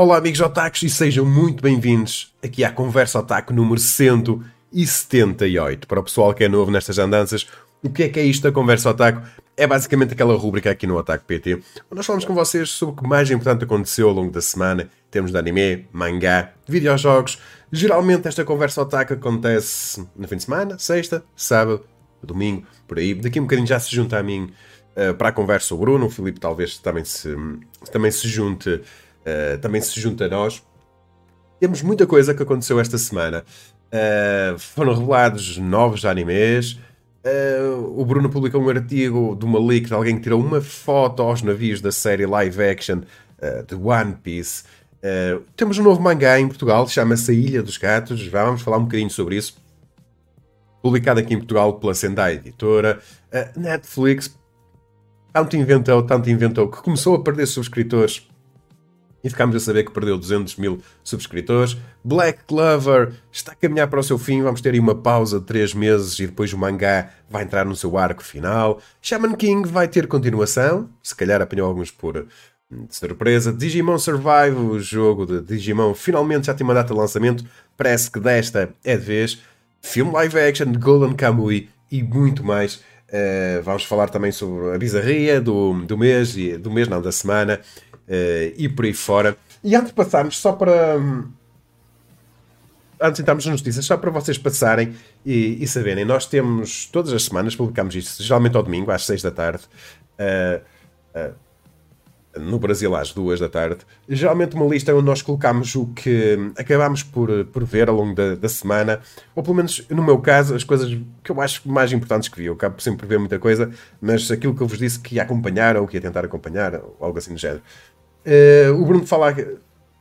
Olá amigos otakus e sejam muito bem-vindos aqui à Conversa Otaku número 178. Para o pessoal que é novo nestas andanças, o que é que é isto da Conversa Otaku? É basicamente aquela rúbrica aqui no Otaku PT, onde nós falamos com vocês sobre o que mais importante aconteceu ao longo da semana, em termos de anime, mangá, videojogos. Geralmente esta Conversa Otaku acontece no fim de semana, sexta, sábado, domingo, por aí. Daqui um bocadinho já se junta a mim uh, para a conversa o Bruno, o Filipe talvez também se, também se junte uh, também se junta a nós. Temos muita coisa que aconteceu esta semana. Uh, foram revelados novos animes. Uh, o Bruno publicou um artigo de uma leak de alguém que tirou uma foto aos navios da série live action de One Piece. temos um novo mangá em Portugal, chama-se A Ilha dos Gatos. Vamos falar um bocadinho sobre isso. Publicado aqui em Portugal pela Sendai Editora. Netflix, tanto inventou, tanto inventou, que começou a perder subscritores e ficámos a saber que perdeu 200 mil subscritores. Black Clover está a caminhar para o seu fim, vamos ter aí uma pausa de 3 meses e depois o mangá vai entrar no seu arco final. Shaman King vai ter continuação, se calhar apanhou alguns por hum, surpresa. Digimon Survive, o jogo de Digimon, finalmente já tem uma data de lançamento, parece que desta é de vez. Filme live action de Golden Kamuy e muito mais. Uh, vamos falar também sobre a bizarria do, do mês, do mês não, da semana uh, e por aí fora. E antes de passarmos, só para. Antes de entrarmos nas notícias, só para vocês passarem e, e, saberem, nós temos todas as semanas, publicamos isto, geralmente ao domingo, às 6 da tarde. Uh, uh, no Brasil às duas da tarde, geralmente uma lista onde nós colocamos o que acabamos por, por ver ao longo da, da, semana, ou pelo menos no meu caso, as coisas que eu acho mais importantes que vi. Eu acabo sempre por ver muita coisa, mas aquilo que eu vos disse que ia acompanhar ou que ia tentar acompanhar, ou algo assim do género. Uh, o Bruno fala,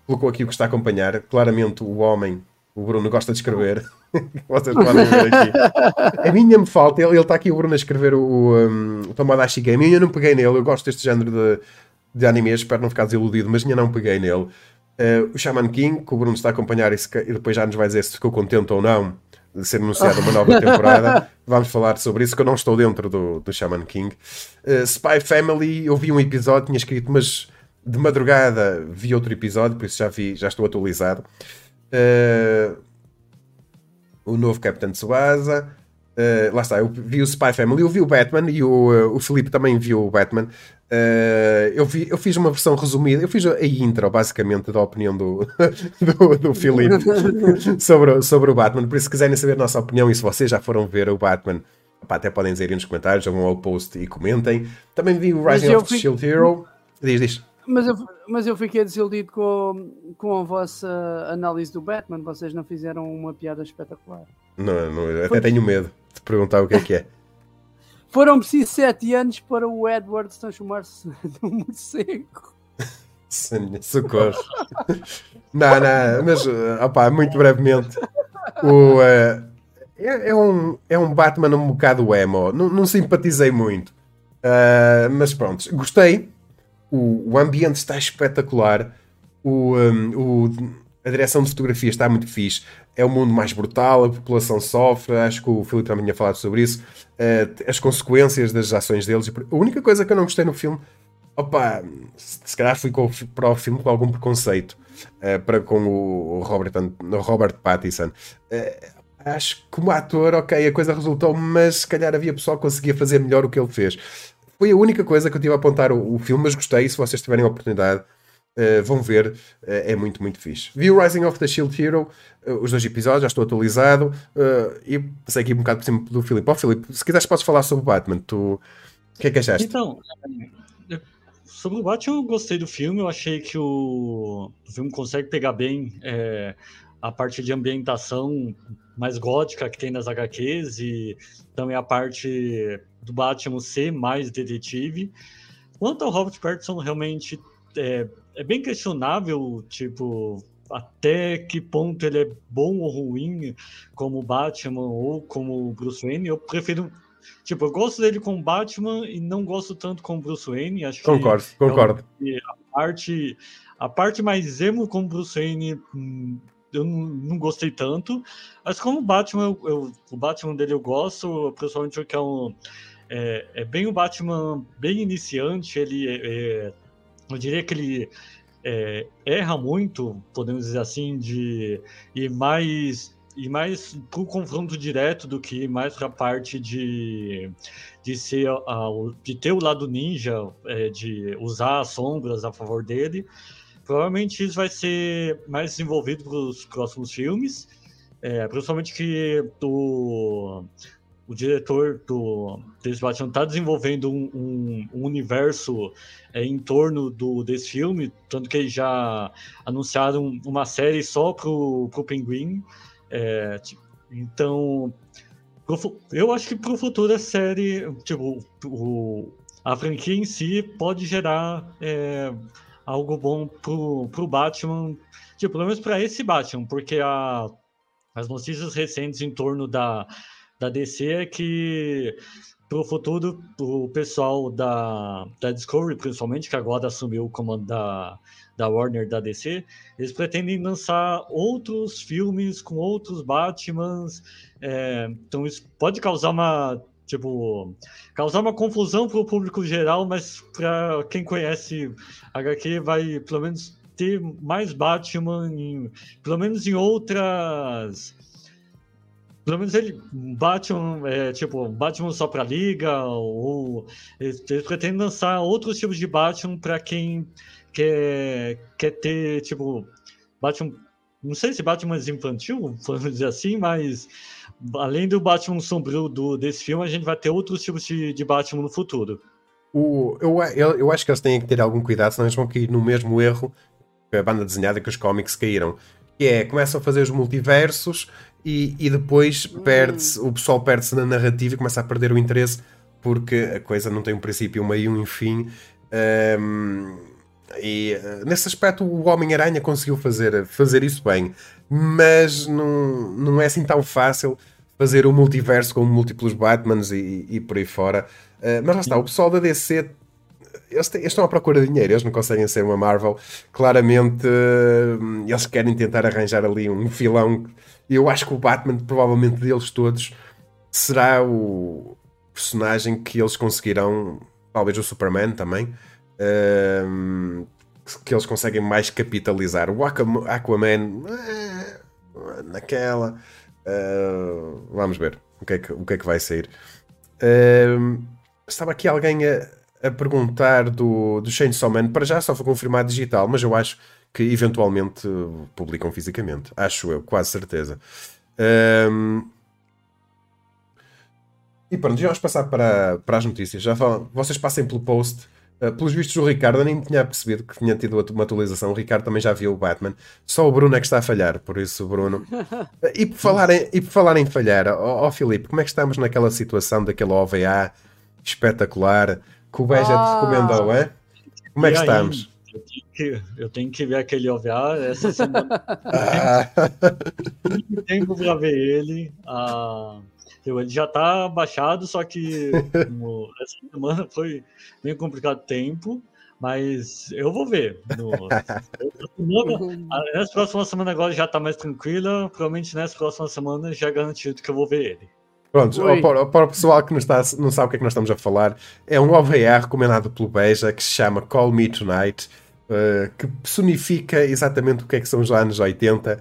colocou aqui o que está a acompanhar. Claramente, o homem, o Bruno, gosta de escrever. Vocês podem ver aqui. A minha me falta, ele, ele está aqui, o Bruno, a escrever o, um, o Tomodachi Game. Eu não peguei nele, eu gosto deste género de, de anime, espero não ficar desiludido, mas ainda não peguei nele. Uh, o Shaman King, que o Bruno está a acompanhar e, se, e, depois já nos vai dizer se ficou contente ou não de ser anunciada uma nova temporada. Vamos falar sobre isso, que eu não estou dentro do, do Shaman King. Uh, Spy Family, eu vi um episódio, tinha escrito, mas de madrugada vi outro episódio, por isso já vi, já estou atualizado. Uh, o novo Capitão Tsubasa. Uh, lá está, eu vi o Spy Family, eu vi o Batman e o, uh, o Felipe também viu o Batman. Uh, eu, vi, eu fiz uma versão resumida, eu fiz a intro basicamente da opinião do, do, do Felipe sobre, sobre o Batman. Por isso, se quiserem saber a nossa opinião e se vocês já foram ver o Batman, até podem dizer aí nos comentários, vão ao post e comentem. Também vi o Rising of the Shield Hero. Diz, diz. Mas eu, mas eu fiquei desiludido com, com a vossa análise do Batman. Vocês não fizeram uma piada espetacular. Não, não até tenho medo de perguntar o que é que é. Foram precisos sete anos para o Edward transformar-se num morcego. Socorro. não, não, mas opa, muito brevemente. O, uh, é, é, um, é um Batman um bocado emo. Não, não simpatizei muito. Uh, mas pronto, gostei o, o ambiente está espetacular, o, um, o, a direção de fotografia está muito fixe. É um mundo mais brutal, a população sofre. Acho que o Filipe também tinha falado sobre isso. Uh, as consequências das ações deles. A única coisa que eu não gostei no filme, opa, se calhar fui com, para o filme com algum preconceito uh, para com o, Robert, o Robert Pattinson. Uh, acho que como ator, ok, a coisa resultou, mas se calhar havia pessoal que conseguia fazer melhor o que ele fez. Foi a única coisa que eu tive a apontar o, o filme, mas gostei. Se vocês tiverem a oportunidade, uh, vão ver. Uh, é muito, muito fixe. Vi o Rising of the Shield Hero, uh, os dois episódios, já estou atualizado. e passei aqui um bocado por cima do Filipe. Ó, oh, Filipe, se quiseres, podes falar sobre o Batman. Tu... O que é que achaste? Então, sobre o Batman, eu gostei do filme. Eu achei que o, o filme consegue pegar bem é, a parte de ambientação mais gótica que tem nas HQs e também a parte do Batman ser mais detetive. Quanto ao Robert Pattinson, realmente é, é bem questionável, tipo, até que ponto ele é bom ou ruim como Batman ou como Bruce Wayne. Eu prefiro. Tipo, eu gosto dele como Batman e não gosto tanto como Bruce Wayne. Acho concordo, que concordo. A parte, a parte mais emo como Bruce Wayne hum, eu não, não, gostei tanto. Mas como Batman, eu, eu, o Batman dele eu gosto, principalmente porque é um é, é bem o Batman bem iniciante, ele é, é, eu diria que ele é, erra muito, podemos dizer assim, de ir mais e mais para o confronto direto do que mais para a parte de, de ser de ter o lado ninja, é, de usar as sombras a favor dele. Provavelmente isso vai ser mais desenvolvido para os próximos filmes, é, principalmente que o, o diretor do desse Batman está desenvolvendo um, um, um universo é, em torno do, desse filme, tanto que eles já anunciaram uma série só pro, pro Pinguim. É, tipo, então, eu acho que pro futuro a série, tipo, o, a franquia em si pode gerar é, algo bom pro, pro Batman, tipo, pelo menos para esse Batman, porque a, as notícias recentes em torno da da DC é que para o futuro, o pessoal da, da Discovery, principalmente, que agora assumiu o comando da, da Warner da DC, eles pretendem lançar outros filmes com outros Batmans. É, então isso pode causar uma tipo causar uma confusão para o público geral, mas para quem conhece HQ vai pelo menos ter mais Batman, em, pelo menos em outras pelo menos ele Batman, é, tipo, Batman só pra liga, ou eles, eles pretendem lançar outros tipos de Batman para quem quer, quer ter, tipo, Batman. Não sei se Batman é infantil, vamos dizer assim, mas além do Batman sombrio do, desse filme, a gente vai ter outros tipos de, de Batman no futuro. O, eu, eu, eu acho que eles têm que ter algum cuidado, senão eles vão cair no mesmo erro que a banda desenhada que os cómics caíram. Que é, começam a fazer os multiversos e, e depois perde-se, o pessoal perde-se na narrativa e começa a perder o interesse porque a coisa não tem um princípio, um meio e um fim. Um, e uh, nesse aspecto o Homem-Aranha conseguiu fazer, fazer isso bem, mas não, não é assim tão fácil fazer o multiverso com múltiplos Batmans e, e por aí fora. Uh, mas lá está, o pessoal da DC eles, eles, estão à procura de dinheiro, eles não conseguem ser uma Marvel. Claramente, uh, eles querem tentar arranjar ali um filão eu acho que o Batman, provavelmente deles todos, será o personagem que eles conseguirão, talvez o Superman também, uh, que eles conseguem mais capitalizar. O Aquaman, uh, naquela. Uh, vamos ver o que, é que, o que é que vai sair. Ehm, estava aqui alguém a, a perguntar do, do Chainsaw Man. Para já só foi confirmado digital, mas eu acho que eventualmente publicam fisicamente. Acho eu, quase certeza. Um... E pronto, já vamos passar para, para as notícias. Já falam, vocês passem pelo post. Uh, pelos vistos, o Ricardo eu nem tinha percebido que tinha tido uma atualização. O Ricardo também já viu o Batman. Só o Bruno é que está a falhar, por isso, Bruno. Uh, e, por falar em, e por falar em falhar, ó oh, oh, Filipe, como é que estamos naquela situação daquele OVA espetacular que o Beja ah. te recomendou, é? Como é que estamos? Eu tenho que, eu tenho que ver aquele OVA essa semana. Tem tempo para ver ele. Ah, ele já está baixado, só que essa semana foi bem complicado tempo. Mas eu vou ver. No, nessa próxima semana agora já está mais tranquila. Provavelmente nessa próxima semana já é garantido que eu vou ver ele. Pronto, para, para, o pessoal que não, está, não sabe o que é que nós estamos a falar, é um OVA recomendado pelo Beja que se chama Call Me Tonight, uh, que personifica exatamente o que é que são os anos 80. Uh,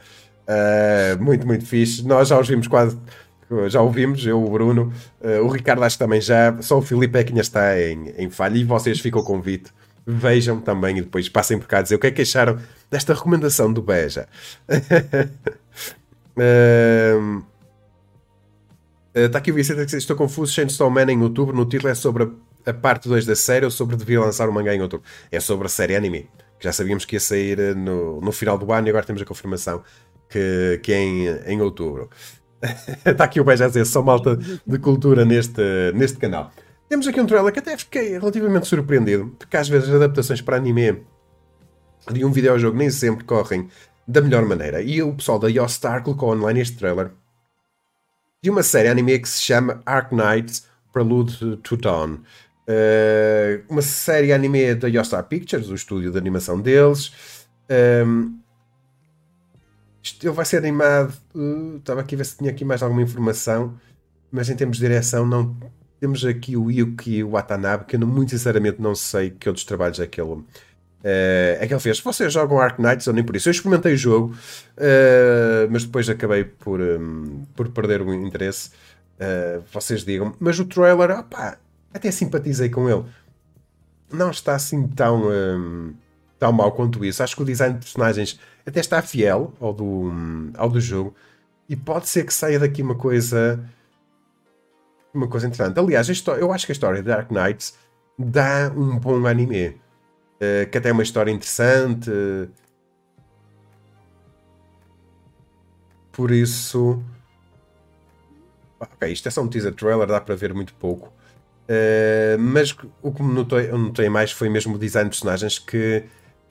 eh, muito, muito fixe. Nós já os vimos quase, já ouvimos, eu, o Bruno, uh, o Ricardo acho que também já, só o Filipe é que ainda está em, em falha e vocês ficam o convite. Vejam também e depois passem por cá dizer o que é que acharam desta recomendação do Beja. uh, Está eh, aqui o Vicente estou confuso. Chainsaw Man em outubro. No título é sobre a, a parte 2 da série ou sobre devia lançar o mangá em outubro? É sobre a série anime. Que já sabíamos que ia sair eh, no, no final do ano e agora temos a confirmação que, que é em, em outubro. Está aqui o dizer só malta de cultura neste, neste canal. Temos aqui um trailer que até fiquei relativamente surpreendido, porque às vezes as adaptações para anime de um videojogo nem sempre correm da melhor maneira. E o pessoal da Yostar colocou online este trailer de uma série anime que se chama Ark Knights Prelude to Dawn. Uh, uma série anime da Yostar Pictures, o estúdio de animação deles. Um, ele vai ser animado. Uh, estava aqui a ver se tinha aqui mais alguma informação, mas em termos de direção, não temos aqui o Yuki Watanabe, que eu muito sinceramente não sei que outros trabalhos é que ele, é que ele fez: vocês jogam Ark Knights ou nem por isso? Eu experimentei o jogo, uh, mas depois acabei por, um, por perder o interesse. Uh, vocês digam, mas o trailer, opá, até simpatizei com ele. Não está assim tão, tão mal quanto isso. Acho que o design de personagens até está fiel ao do, ao do jogo e pode ser que saia daqui uma coisa uma coisa interessante. Aliás, eu acho que a história de Dark Knights dá um bom anime. Uh, que até é uma história interessante. Por isso. Ok, isto é só um teaser trailer, dá para ver muito pouco. Uh, mas o que me notei, notei mais foi mesmo o design de personagens que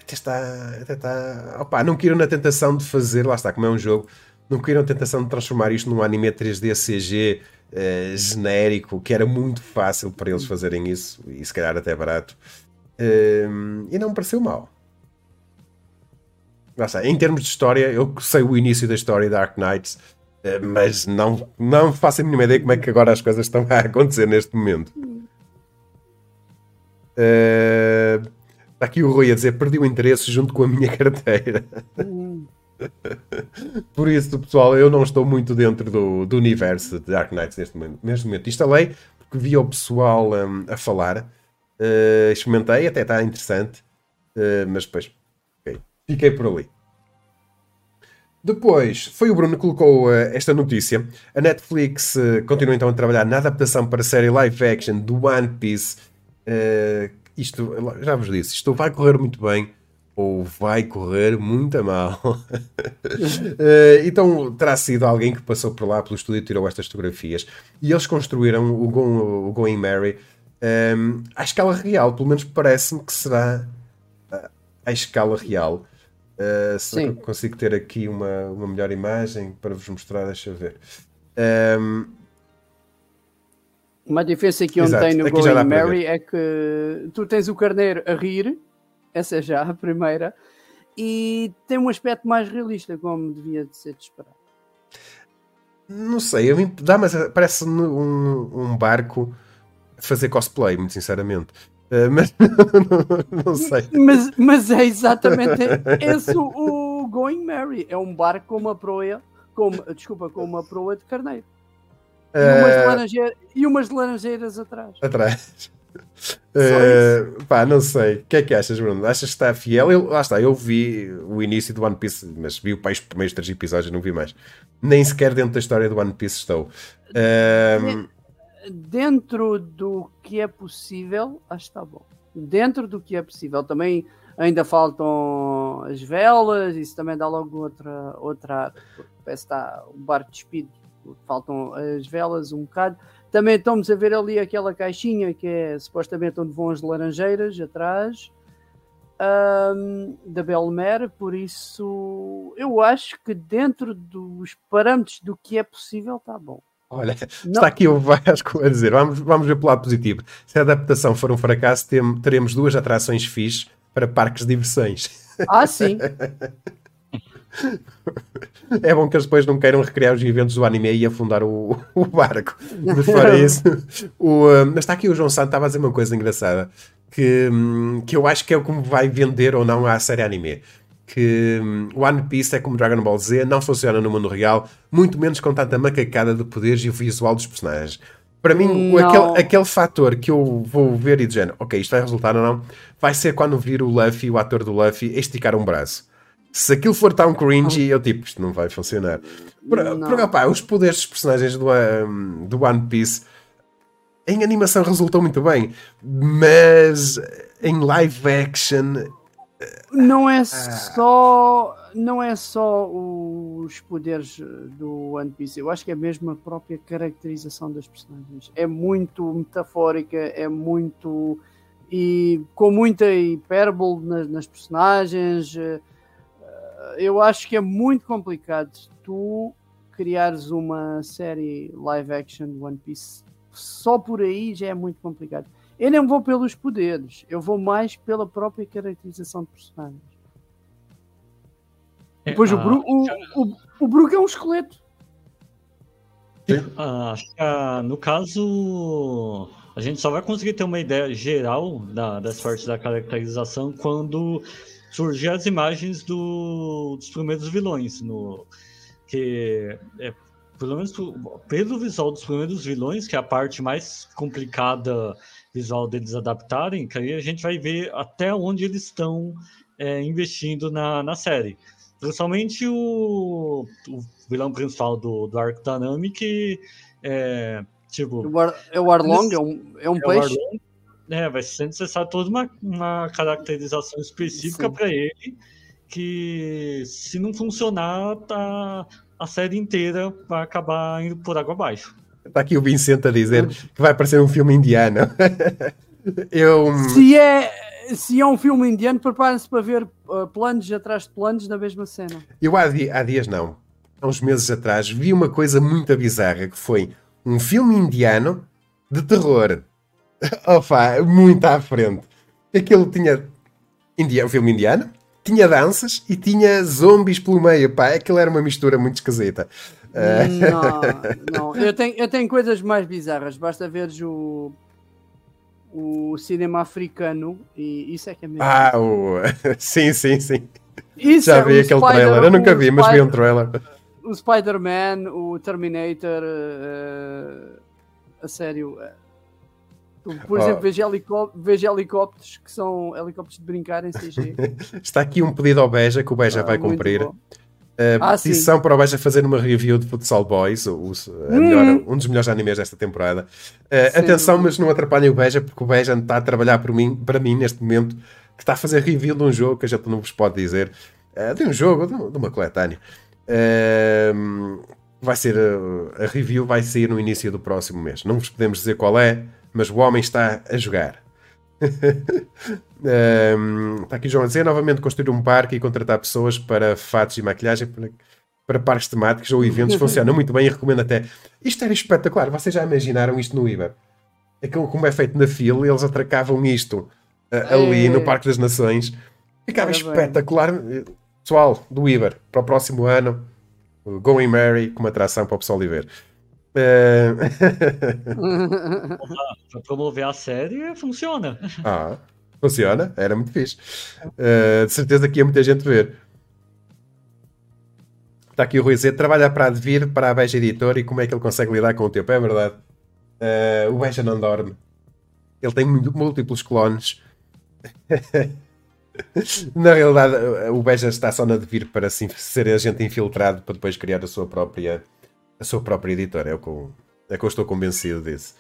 até está. Até está opa, não queiram na tentação de fazer, lá está, como é um jogo, não queiram na tentação de transformar isto num anime 3D CG uh, genérico, que era muito fácil para eles fazerem isso, e se calhar até barato. Uh, e não me pareceu mal. Está, em termos de história, eu sei o início da história da Dark Knights, uh, mas não, não faço a mínima ideia como é que agora as coisas estão a acontecer neste momento. Uh, está aqui o Rui a dizer: perdi o interesse junto com a minha carteira. Hum. Por isso, pessoal, eu não estou muito dentro do, do universo de Dark Knights neste momento. Neste momento. Instalei porque vi o pessoal um, a falar, uh, experimentei, até está interessante, uh, mas depois okay, fiquei por ali. Depois, foi o Bruno que colocou uh, esta notícia. A Netflix continua então a trabalhar na adaptação para a série live action do One Piece. Isto, já vos disse, isto vai correr muito bem ou vai correr muito a mal. uh, então terá sido alguém que passou por lá pelo estúdio e tirou estas fotografias. E eles construíram o, Go, o Going Mary um, ehm, à escala real. Pelo menos parece-me que será uh, à escala real. Uh, Sim. consigo ter aqui uma, uma melhor imagem para vos mostrar, deixa eu ver. Um, ehm, uma diferença que eu tenho no Going Mary é que tu tens o carneiro a rir essa é já a primeira. E tem um aspecto mais realista, como devia de ser de esperar. Não sei, dá, mas parece um, um barco fazer cosplay, muito sinceramente. Uh, mas não, não, sei. Mas, mas é exatamente esse o, o Going Mary. É um barco com uma proa, com, desculpa, com uma proa de carneiro. E umas, uh... laranjeiras, e umas laranjeiras atrás. Atrás. Uh, pá, não sei. O que é que achas, Bruno? Achas que está fiel? Eu, lá está, eu vi o início do One Piece, mas vi os primeiros três episódios e não vi mais. Nem sequer dentro da história do One Piece estou. Uh... Dentro do que é possível, acho que está bom. Dentro do que é possível. Também ainda faltam as velas, isso também dá logo outra. outra parece que está o barco despido. Faltam as velas um bocado também estamos a ver ali aquela caixinha que é supostamente onde vão as laranjeiras atrás um, da Belmer, por isso eu acho que dentro dos parâmetros do que é possível está bom. Olha, Não. está aqui o Vasco a dizer, vamos, vamos ver pelo lado positivo. Se a adaptação for um fracasso, teremos duas atrações fixes para parques de diversões. Ah, sim. É bom que eles depois não queiram recriar os eventos do anime e afundar o, o barco. Mas fora isso, o, uh, mas está aqui o João Santos, estava a dizer uma coisa engraçada que, hum, que eu acho que é o que me vai vender ou não a série anime. Que um, One Piece é como Dragon Ball Z, não funciona no mundo real, muito menos com tanta macacada de poderes e o visual dos personagens. Para mim, aquele, aquele fator que eu vou ver e dizer, ok, isto vai resultar ou não, vai ser quando vir o Luffy, o ator do Luffy, esticar um braço se aquilo for tão cringy, eu tipo, isto não vai funcionar. Porque, opá, os poderes dos personagens do, um, do One Piece em animação resultou muito bem, mas em live action não é ah. só não é só os poderes do One Piece, eu acho que é mesmo a própria caracterização das personagens. É muito metafórica, é muito e com muita hipérbole nas, nas personagens eu acho que é muito complicado tu criares uma série live action de One Piece. Só por aí já é muito complicado. Eu não vou pelos poderes, eu vou mais pela própria caracterização de personagens. É, Depois o, Bru o, o, o Brook é um esqueleto. Ah, no caso, A gente só vai conseguir ter uma ideia geral da, das partes da caracterização quando surgir as imagens do, dos primeiros vilões. No, que é, pelo menos pelo visual dos primeiros vilões, que é a parte mais complicada visual deles adaptarem, que aí a gente vai ver até onde eles estão é, investindo na, na série. Principalmente o, o vilão principal do, do Arc Dynamic, é, tipo... É o Arlong? É um, é um é peixe? Arlong, é, vai ser necessário toda uma, uma caracterização específica para ele, que se não funcionar, tá, a série inteira vai acabar indo por água abaixo. Está aqui o Vicente a dizer que vai parecer um filme indiano. Eu... Se é, se é um filme indiano, preparem-se para ver uh, planos atrás de planos na mesma cena. Eu há, há dias não, há uns meses atrás, vi uma coisa muito bizarra que foi um filme indiano de terror. Opa, muito à frente. Aquilo tinha. India, um filme indiano, tinha danças e tinha zombies pelo meio. Pá, aquilo era uma mistura muito esquisita. Não, não. Eu tenho, eu tenho coisas mais bizarras. Basta ver o, o cinema africano e isso é que é mesmo. Ah, o... sim, sim, sim. Isso Já é vi aquele Spider, trailer. Eu nunca vi, mas vi um trailer. O Spider-Man, o Terminator, uh, a sério. Uh, por exemplo, oh. vejo, helicó vejo, helicópteros que são helicópteros de brincar em CG. Está aqui um pedido ao Beja que o Beja ah, vai cumprir. Bom. Uh, ah, petição sim. para o Beja fazer uma review de Futsal Boys, o, hum. melhor, um dos melhores animes desta temporada. Uh, atenção, mas não atrapalhem o Beja, porque o Beja está a trabalhar por mim, para mim neste momento, que está a fazer review de um jogo que a gente não vos pode dizer, uh, de um jogo, de, de uma coletânea. vai ser a review vai sair no início do próximo mês. Não vos podemos dizer qual é, mas o homem está a jogar um, está aqui João a dizer novamente construir um parque e contratar pessoas para fatos e maquilhagem para, para parques temáticos ou eventos funciona muito bem e recomendo até. Isto era espetacular. Vocês já imaginaram isto no IBA? Aquilo como é feito na fila, eles atracavam isto uh, ali é. no Parque das Nações. Ficava espetacular. Pessoal do Iber, para o próximo ano, Going Mary como atração para o pessoal de ver. É... para promover a série, funciona. Ah, funciona? Era muito fixe. Uh, de certeza que ia muita gente ver. Está aqui o Rui Z, trabalha para Advir, para a Beja Editor e como é que ele consegue lidar com o tempo. É verdade. Uh, o Beja não dorme. Ele tem múltiplos clones. na realidade, o Beja está só na Advir para assim, ser agente infiltrado para depois criar a sua própria a sua própria editora, é o que eu, é eu estou convencido disso.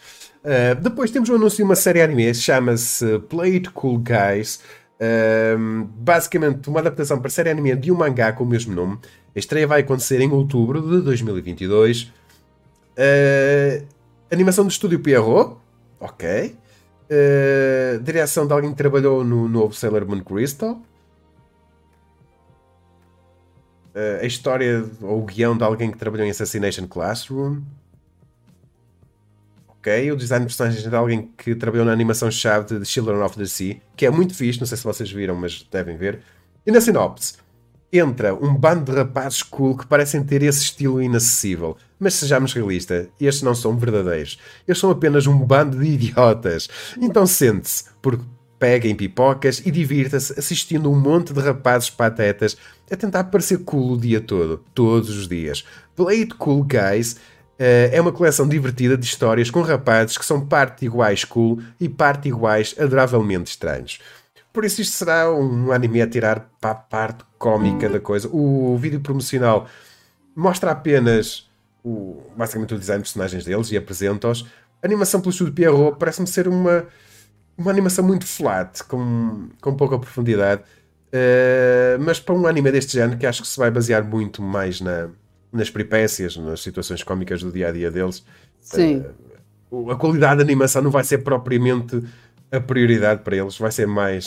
Uh, depois temos um anúncio de uma série anime, chama-se Play It Cool Guys. Uh, basicamente, uma adaptação para série anime de um mangá com o mesmo nome. A estreia vai acontecer em outubro de 2022. Uh, ah, animação do estúdio Pierrot, ok. Uh, direção de alguém que trabalhou no novo Sailor Moon Crystal. A história ou o guião de alguém que trabalhou em Assassination Classroom. Ok, o design de personagens de alguém que trabalhou na animação-chave de Children of the Sea, que é muito fixe, não sei se vocês viram, mas devem ver. E na sinopse, entra um bando de rapazes cool que parecem ter esse estilo inacessível. Mas sejamos realistas, estes não são verdadeiros. Eles são apenas um bando de idiotas. Então sente-se, porque pega em pipocas e divirta-se assistindo um monte de rapazes patetas a tentar parecer cool o dia todo, todos os dias. Play It Cool Guys uh, é uma coleção divertida de histórias com rapazes que são parte iguais cool e parte iguais adoravelmente estranhos. Por isso isto será um anime a tirar para a parte cómica da coisa. O vídeo promocional mostra apenas o, basicamente o design de personagens deles e apresenta-os. A animação pelo estúdio Pierrot parece-me ser uma uma animação muito flat, com, com pouca profundidade, uh, mas para um anime deste género que acho que se vai basear muito mais na, nas peripécias, nas situações cómicas do dia a dia deles. Sim. Uh, a qualidade da animação não vai ser propriamente a prioridade para eles, vai ser mais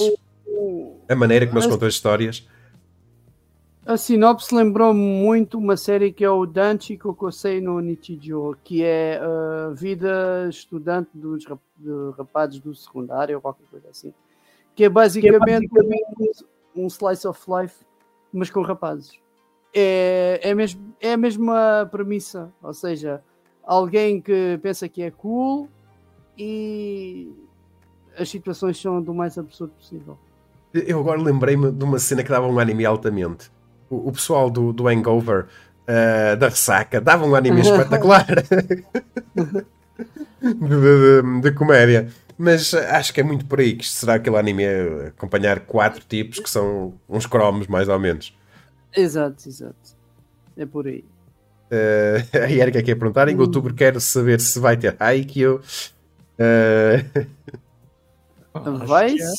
a maneira como eles contam as histórias a sinopse lembrou muito uma série que é o Danchi Kokosei no Nichijou, que é a vida estudante dos rapazes do secundário ou qualquer coisa assim. Que é basicamente, que é basicamente... Um, slice of life, mas com rapazes. É, é, mesmo, é a mesma premissa, ou seja, alguém que pensa que é cool e as situações são do mais absurdo possível. Eu agora lembrei-me de uma cena que dava um anime altamente. O, o pessoal do, do Hangover, uh, da ressaca, dava um anime espetacular de, de, de, comédia. Mas acho que é muito por aí que será aquele anime acompanhar quatro tipos que são uns cromos, mais ou menos. Exato, exato. É por aí. Uh, a Erika quer perguntar: em outubro quero saber se vai ter Haikyuu. Uh, vai, é,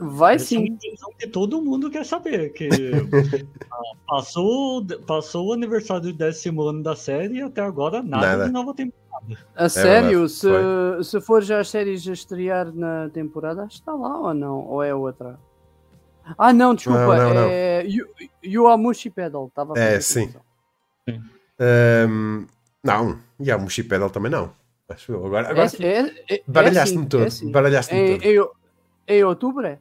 vai sim. É que todo mundo quer saber. Que passou, passou o aniversário do décimo ano da série e até agora nada, nada. de nova temporada. A é sério? se, se for já as séries a estrear na temporada, está lá ou não? Ou é outra? Ah, não, desculpa. Não, não, é Yuamushi Pedal. Estava é, sim. sim. Um, não, Yamushi Pedal também não. Acho eu. Agora, agora é, é, é, baralhaste-me é todo. Assim. Baralhaste-me todo. Em, em outubro é?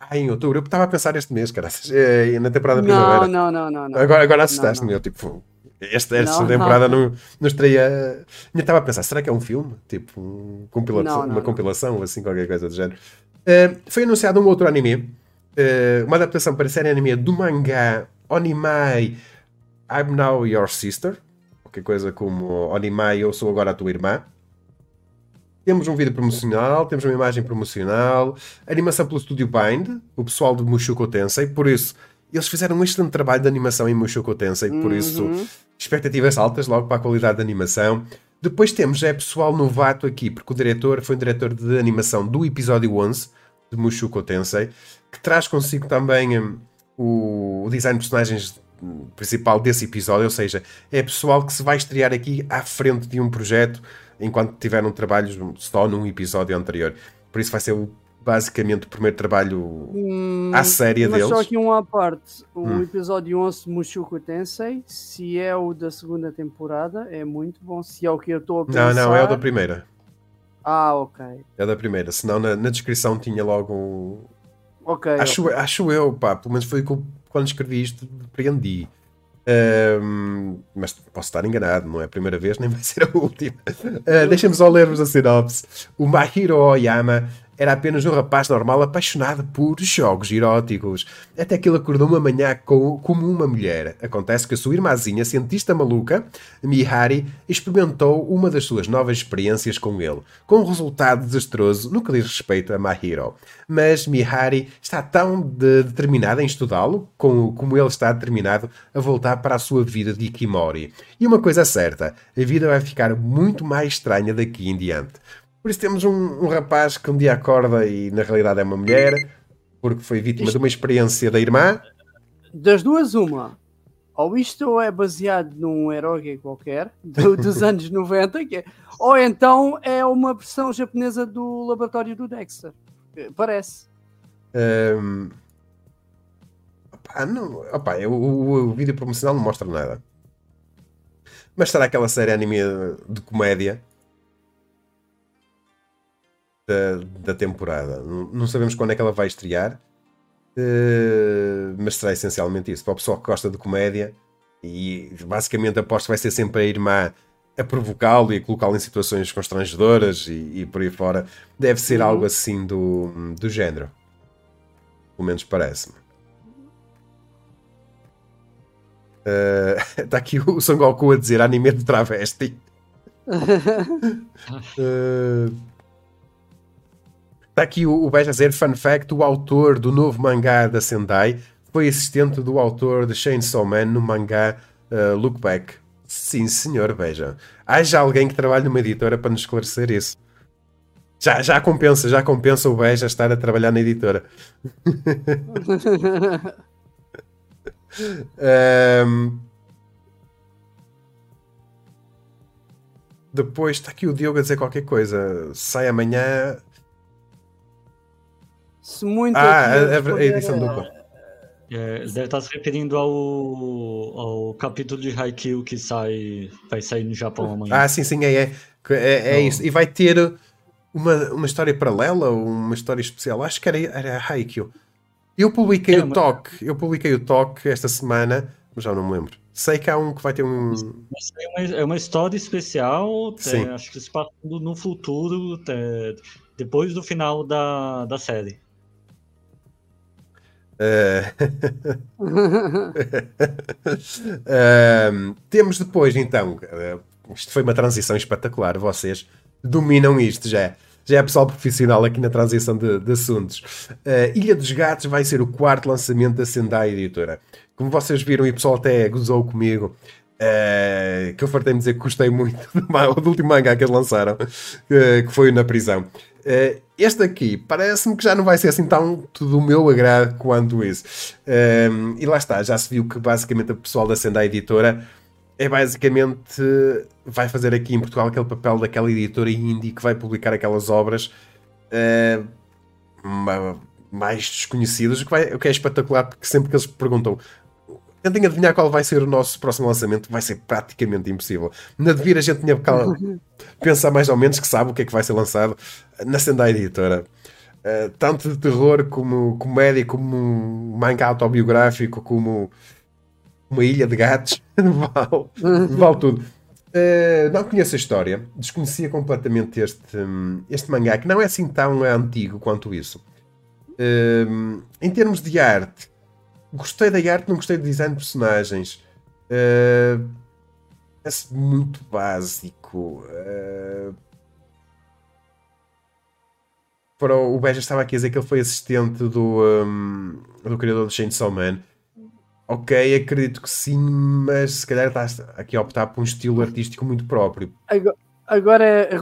Ah, em outubro. Eu estava a pensar este mês, cara. Na temporada primavera. Não, não, não, não. Agora, agora assustaste-me. Eu, tipo, esta, esta não, temporada não, não estreia. Eu estava a pensar, será que é um filme? Tipo, um compilação, uma compilação, assim, qualquer coisa do género. Uh, foi anunciado um outro anime. Uh, uma adaptação para a série anime do mangá Onimai I'm Now Your Sister. Qualquer coisa como Onimai, eu sou agora a tua irmã. Temos um vídeo promocional, temos uma imagem promocional, animação pelo estúdio Bind, o pessoal de Mushoku Tensei, por isso eles fizeram um excelente trabalho de animação em Mushoku Tensei, por uhum. isso expectativas altas logo para a qualidade da animação. Depois temos é pessoal novato aqui, porque o diretor foi um diretor de animação do episódio 11 de Mushoku Tensei, que traz consigo também um, o, o design de personagens principal desse episódio, ou seja, é pessoal que se vai estrear aqui à frente de um projeto enquanto tiveram trabalhos só num episódio anterior. Por isso vai ser basicamente o primeiro trabalho hum, à série mas deles. Mas só aqui uma parte. O hum. episódio 11 Mushoku Tensei, se é o da segunda temporada, é muito bom. Se é o que eu estou a pensar... Não, não, é o da primeira. Ah, ok. É da primeira. Senão na, na descrição tinha logo. Ok. Acho, okay. acho eu, pá. Pelo menos foi quando escrevi isto, depreendi. Um, mas posso estar enganado, não é a primeira vez, nem vai ser a última. Uh, Deixem-me só ler-vos a sinopse. O Mahiro Oyama era apenas um rapaz normal apaixonado por jogos eróticos. Até que ele acordou uma manhã com, como uma mulher. Acontece que a sua irmãzinha, cientista maluca, Mihari, experimentou uma das suas novas experiências com ele, com um resultado desastroso no que diz respeito a Mahiro. Mas Mihari está tão de, determinada em estudá-lo como, como ele está determinado a voltar para a sua vida de Ikimori. E uma coisa é certa, a vida vai ficar muito mais estranha daqui em diante. Por isso temos um, um, rapaz que um dia acorda e na realidade é uma mulher, porque foi vítima isto... de uma experiência da irmã. Das duas, uma. Ou isto é baseado num herói qualquer, do, dos anos 90, que é, ou então é uma versão japonesa do laboratório do Dexter. Parece. Um... Opa, não, opa, o, o, o vídeo promocional não mostra nada. Mas será aquela série anime de comédia da, da temporada. Não, sabemos quando é que ela vai estrear, uh, mas será essencialmente isso. Para o pessoal que gosta de comédia, e basicamente aposto que vai ser sempre a irmã a provocá-lo e a colocá-lo em situações constrangedoras e, e, por aí fora, deve ser uhum. algo assim do, do género. Pelo menos parece-me. Está uh, aqui o Son Goku a dizer anime de travesti. uh, Está aqui o, o Beja dizer, fun fact, o autor do novo mangá da Sendai foi assistente do autor de Chainsaw Man no mangá uh, Look Back. Sim, senhor, veja. Haja alguém que trabalhe numa editora para nos esclarecer isso. Já, já compensa, já compensa o Beja estar a trabalhar na editora. um... Depois está aqui o Diogo a dizer qualquer coisa. Sai amanhã se muito. Ah, a, a, edição dupla. É, deve estar se referindo ao, ao capítulo de Haikyuu que sai, vai sair no Japão amanhã. Ah, sim, sim, é, é, é, é então... isso. E vai ter uma, uma história paralela, uma história especial. Acho que era, era Haikyuu. Eu publiquei é, o mas... eu publiquei o talk esta semana, mas já não me lembro. Sei que há um que vai ter um. É uma, é uma história especial, é, acho que se passa no futuro, é, depois do final da, da série. Uh... uh, temos depois, então, uh, isto foi uma transição espetacular. Vocês dominam isto já. Já é pessoal profissional aqui na transição de, de assuntos. Ilha dos Gatos vai ser o quarto lançamento da Sendai Editora. Como vocês viram, e o pessoal até gozou comigo, que eu fartei-me dizer que gostei muito do, do último mangá que eles lançaram, que foi na prisão. Uh, este aqui parece-me que já não vai ser assim tão do meu agrado quanto isso. Uh, e lá está, já se viu que basicamente o pessoal da Sendai Editora é basicamente vai fazer aqui em Portugal aquele papel daquela editora indie que vai publicar aquelas obras uh, mais desconhecidas, o que, vai, o que é espetacular, porque sempre que eles perguntam tentem adivinhar qual vai ser o nosso próximo lançamento, vai ser praticamente impossível. Na Devir a gente tinha que pensar mais ou menos que sabe o que é que vai ser lançado na Sendai Editora. Uh, tanto de terror como comédia, como manga autobiográfico, como uma ilha de gatos, vale, vale tudo. Uh, não conheço a história, desconhecia completamente este, este mangá, que não é assim tão antigo quanto isso. Uh, em termos de arte, Gostei da arte, não gostei do design de personagens. Uh, parece muito básico. Uh, para o, o Beja estava aqui a dizer que ele foi assistente do, um, do criador do Chainsaw Man. Ok, acredito que sim, mas se calhar está aqui a optar por um estilo artístico muito próprio. Agora, Agora, eh,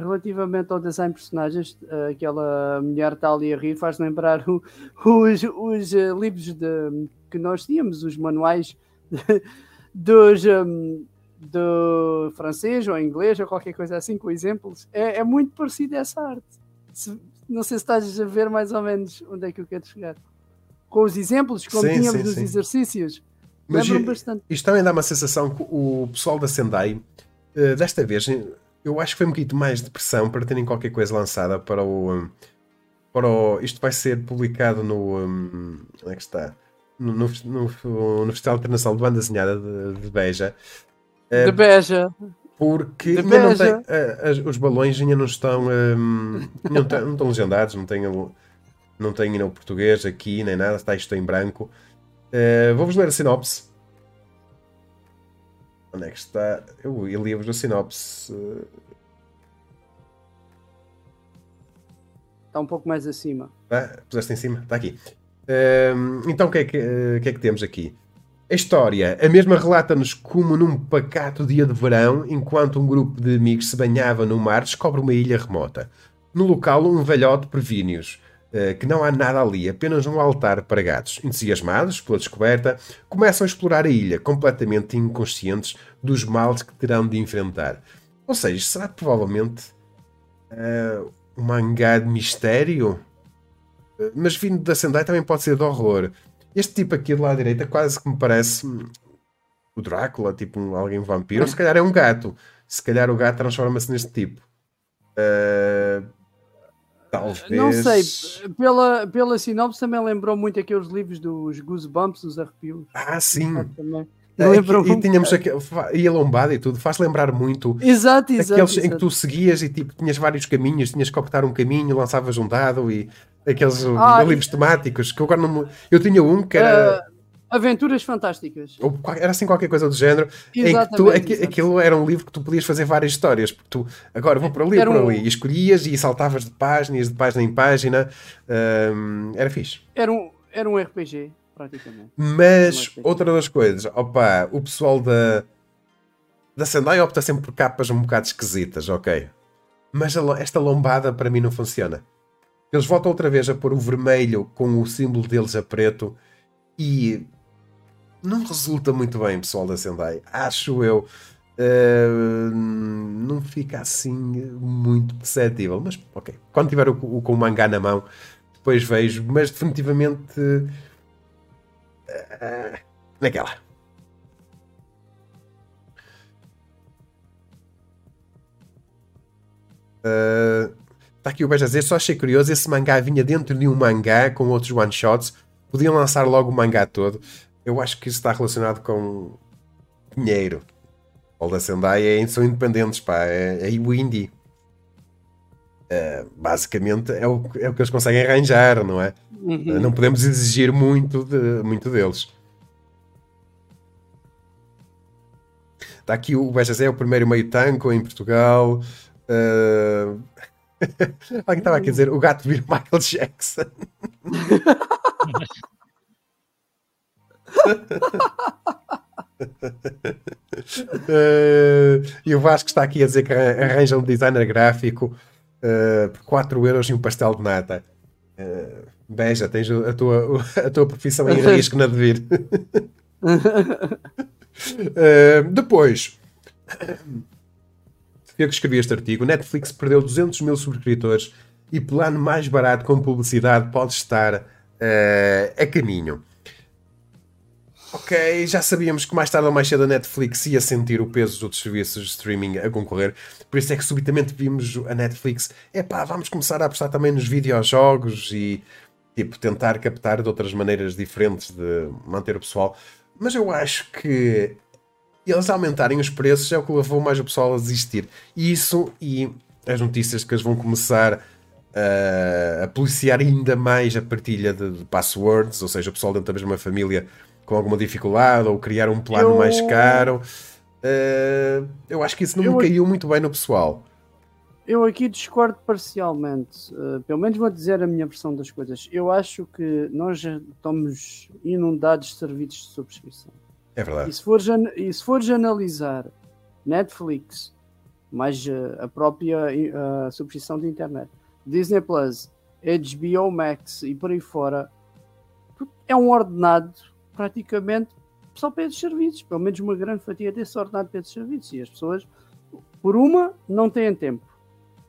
relativamente ao design de personagens, eh, aquela mulher está ali a rir, faz lembrar o, os, os eh, livros de, que nós tínhamos, os manuais de, dos, um, do francês ou inglês ou qualquer coisa assim, com exemplos. É, é muito parecido essa arte. Se, não sei se estás a ver mais ou menos onde é que eu quero chegar. Com os exemplos, como sim, tínhamos sim, nos sim. exercícios. Mas bastante. Isto também dá uma sensação que o pessoal da Sendai Uh, desta vez, eu acho que foi um bocadinho mais de pressão para terem qualquer coisa lançada para o. Para o isto vai ser publicado no. Um, onde é que está? No, no, no, no Festival Internacional de Banda Desenhada de, de Beja. Uh, de Beja. Porque de Beja. Não tem, uh, as, os balões ainda não estão. Um, não, tem, não estão legendados, não têm, não têm no português aqui nem nada, está isto em branco. Uh, Vou-vos ler a sinopse Onde é que está? Eu, li-vos a sinopse. Está um pouco mais acima. Ah, puseste em cima? Está aqui. Um, então o que, é que, uh, que é que temos aqui? A história, a mesma relata-nos como num pacato dia de verão, enquanto um grupo de amigos se banhava no mar, descobre uma ilha remota. No local, um velhote previne-os que não há nada ali, apenas um altar para gatos. Entusiasmados pela descoberta, começam a explorar a ilha, completamente inconscientes dos males que terão de enfrentar. Ou seja, será provavelmente uh, um mangá de mistério? Uh, mas vindo da Sendai também pode ser de horror. Este tipo aqui lá à direita quase que me parece hum, o Drácula, tipo um, alguém vampiro, ou se calhar é um gato. Se calhar o gato transforma-se neste tipo. Uh, Talvez. Não sei, pela, pela sinopse também lembrou muito aqueles livros dos Goosebumps, dos arrepios. Ah, sim. Também. É, e, e tínhamos aquele, e a lombada e tudo, faz lembrar muito exato, exato, aqueles exato. em que tu seguias e tipo, tinhas vários caminhos, tinhas que optar um caminho, lançavas um dado e aqueles ah, livros temáticos que agora não eu tinha um que era. Aventuras Fantásticas. Ou era assim qualquer coisa do género. Exatamente, em que tu, aquilo era um livro que tu podias fazer várias histórias. Porque tu, agora vou para ali, era por um... ali. E escolhias e saltavas de páginas, de página em página. Um, era fixe. Era um, era um RPG, praticamente. Mas, um RPG. outra das coisas, opa, o pessoal da, da Sendai opta sempre por capas um bocado esquisitas, ok. Mas a, esta lombada para mim não funciona. Eles voltam outra vez a pôr o vermelho com o símbolo deles a preto e não resulta muito bem, pessoal da Sendai. Acho eu. Uh, não fica assim muito perceptível. Mas ok, quando tiver o, o, com o mangá na mão, depois vejo. Mas definitivamente. Uh, naquela. Está aqui o Beja a dizer, só achei curioso, esse mangá vinha dentro de um mangá com outros one-shots, podiam lançar logo o mangá todo eu acho que isso está relacionado com dinheiro. O da Sendai é, são independentes, pá, é, é o indie. Uh, basicamente é o, é o que eles conseguem arranjar, não é? Uhum. Uh, não podemos exigir muito, de, muito deles. Está aqui o BGZ, é o primeiro meio tanco em Portugal. Uh... Alguém estava aqui a dizer o gato vira Michael Jackson. uh, e o Vasco está aqui a dizer que arranja um designer gráfico uh, por 4 euros e um pastel de nata. Uh, beija, tens a tua, a tua profissão em risco na devir. uh, depois, eu que escrevi este artigo, Netflix perdeu 200 mil subscritores e plano mais barato com publicidade pode estar uh, a caminho. Ok, já sabíamos que mais tarde ou mais cedo a Netflix ia sentir o peso dos outros serviços de streaming a concorrer, por isso é que subitamente vimos a Netflix, epá, vamos começar a apostar também nos videojogos e tipo, tentar captar de outras maneiras diferentes de manter o pessoal. Mas eu acho que eles aumentarem os preços é o que levou mais o pessoal a desistir. Isso e as notícias que eles vão começar a, a policiar ainda mais a partilha de, de passwords, ou seja, o pessoal dentro da mesma família com alguma dificuldade ou criar um plano eu... mais caro. Uh, eu acho que isso não eu... me caiu muito bem no pessoal. Eu aqui discordo parcialmente. Uh, pelo menos vou dizer a minha versão das coisas. Eu acho que nós já estamos inundados de serviços de subscrição. É verdade. E se fores, e se fores analisar Netflix, mais uh, a própria uh, subscrição de internet, Disney Plus, HBO Max e por aí fora, é um ordenado praticamente só para esses serviços. Pelo menos uma grande fatia desse ordenado para esses serviços. E as pessoas, por uma, não têm tempo.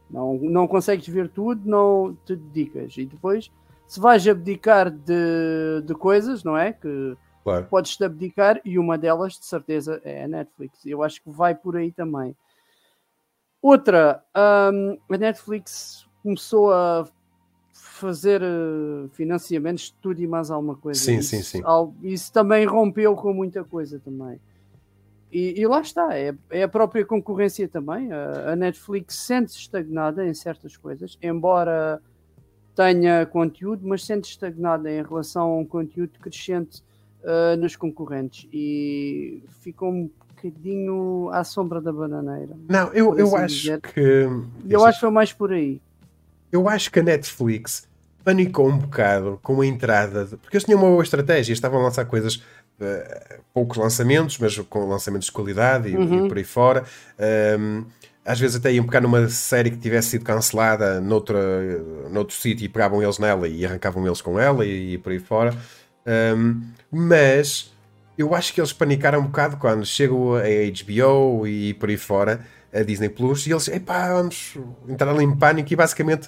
Não, não consegues ver tudo, não te dedicas. E depois, se vais abdicar de, de coisas, não é? Que claro. podes-te abdicar, e uma delas, de certeza, é a Netflix. Eu acho que vai por aí também. Outra, um, a Netflix começou a fazer uh, financiamentos de tudo e mais alguma coisa. Sim, isso, sim, sim. isso também rompeu com muita coisa também. E, e lá está, é, é, a própria concorrência também. A, a Netflix sente-se estagnada em certas coisas, embora tenha conteúdo, mas sente-se estagnada em relação a um conteúdo crescente uh, nos concorrentes e ficou um bocadinho à sombra da bananeira. Não, eu, eu assim acho dizer. que. Eu acho que foi mais por aí. Eu acho que a Netflix panicou um bocado com a entrada, de, porque eles tinham uma boa estratégia, estavam a lançar coisas, uh, poucos lançamentos, mas com lançamentos de qualidade e, uhum. e por aí fora. Um, às vezes até iam pegar numa série que tivesse sido cancelada noutra, noutro sítio e pegavam eles nela e arrancavam eles com ela e, e por aí fora. Um, mas eu acho que eles panicaram um bocado quando chegou a HBO e por aí fora a Disney Plus, e eles, epá, vamos entrar em pânico e basicamente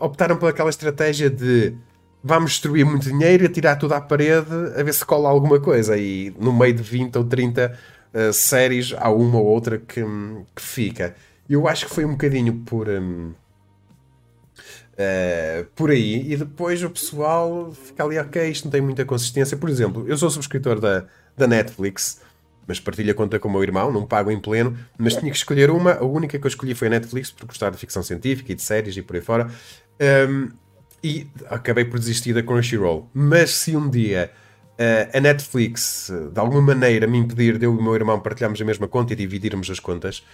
optaram por aquela estratégia de vamos destruir muito dinheiro e tirar tudo à parede a ver se cola alguma coisa. E no meio de 20 ou 30 uh, eh, séries há uma ou outra que, que fica. Eu acho que foi um bocadinho por. Um, uh, eh, por aí, e depois o pessoal fica ali, ok, isto não tem muita consistência. Por exemplo, eu sou subscritor da, da Netflix mas partilho a conta com o meu irmão, não pago em pleno, mas tinha que escolher uma, a única que eu escolhi foi a Netflix, por gostar de ficção científica e de séries e por aí fora, um, e acabei por desistir da Crunchyroll. Mas se um dia uh, a Netflix, de alguma maneira, me impedir de eu e o meu irmão partilharmos a mesma conta e dividirmos as contas,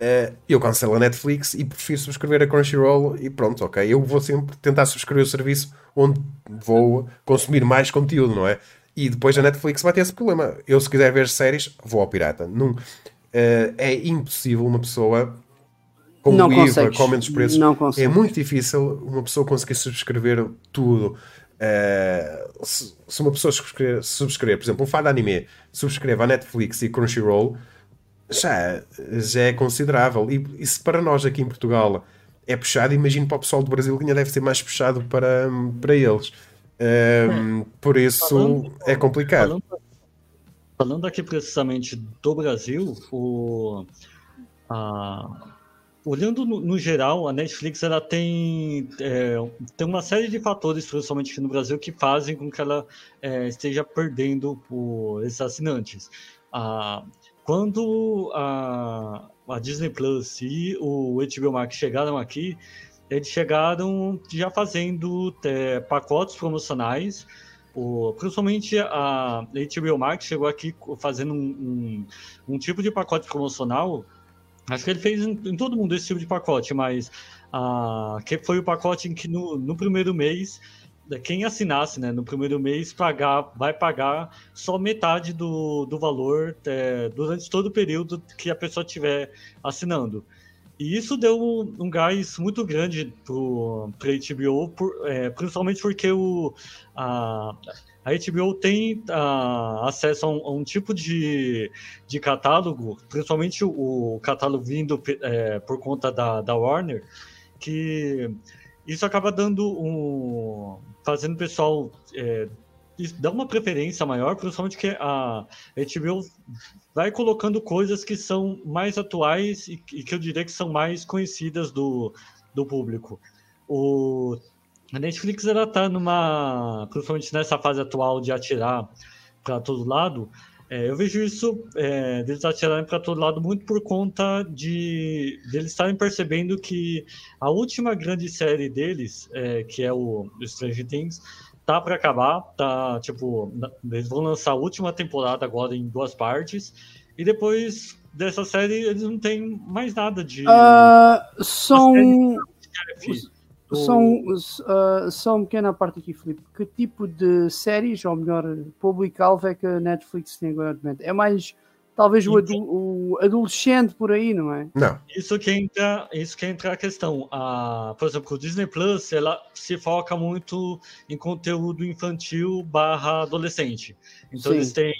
uh, eu cancelo a Netflix e prefiro subscrever a Crunchyroll e pronto, ok. Eu vou sempre tentar subscrever o serviço onde vou consumir mais conteúdo, não é? E depois a Netflix vai ter esse problema. Eu, se quiser ver séries, vou ao pirata. Não, uh, é impossível uma pessoa com não o IVA, com menos preços. Não é muito difícil uma pessoa conseguir subscrever tudo. Uh, se, se, uma pessoa subscrever, subscrever, por exemplo, um fã de anime, subscreve a Netflix e Crunchyroll, já, já é considerável. E, e se para nós aqui em Portugal é puxado, imagino para o pessoal do Brasil que ainda deve ser mais puxado para, para eles. Um, por isso falando, é complicado. Falando, falando, aqui precisamente do Brasil, o, a, olhando no, no, geral, a Netflix ela tem, é, tem uma série de fatores, principalmente aqui no Brasil, que fazem com que ela é, esteja perdendo o, esses assinantes. Ah, quando a, a Disney Plus e o HBO Max chegaram aqui, eles chegaram já fazendo é, pacotes promocionais. O, principalmente a HBO Max chegou aqui fazendo um, um, um tipo de pacote promocional Acho que ele fez em, em, todo mundo esse tipo de pacote, mas uh, que foi o pacote em que no, no primeiro mês, quem assinasse né, no primeiro mês pagar, vai pagar só metade do, do valor é, durante todo o período que a pessoa estiver assinando. E isso deu um, um gás muito grande para a HBO, por, é, principalmente porque o, a, a HBO tem uh, acesso a um, a um, tipo de, de catálogo, principalmente o, catálogo vindo é, por conta da, da Warner, que isso acaba dando um. fazendo o pessoal é, dar uma preferência maior, principalmente que a HBO vai colocando coisas que são mais atuais e, e que eu diria que são mais conhecidas do, do público. O a Netflix ela tá numa, principalmente nessa fase atual de atirar para todo lado, é, eu vejo isso é, deles atirarem para todo lado muito por conta de deles estarem percebendo que a última grande série deles, é, que é o Stranger Things, tá para acabar, tá tipo eles vão lançar a última temporada agora em duas partes e depois dessa série eles não têm mais nada de. Uh, são só, uh, só uma pequena parte aqui, Filipe. Que tipo de séries, ou melhor, público-alvo é que a Netflix tem agora de mente? É mais talvez o, adu o, adolescente por aí, não é? Não. Isso que entra, isso que entra a questão. Por exemplo, o Disney Plus, ela se foca muito em conteúdo infantil barra adolescente. Então Sim. eles têm,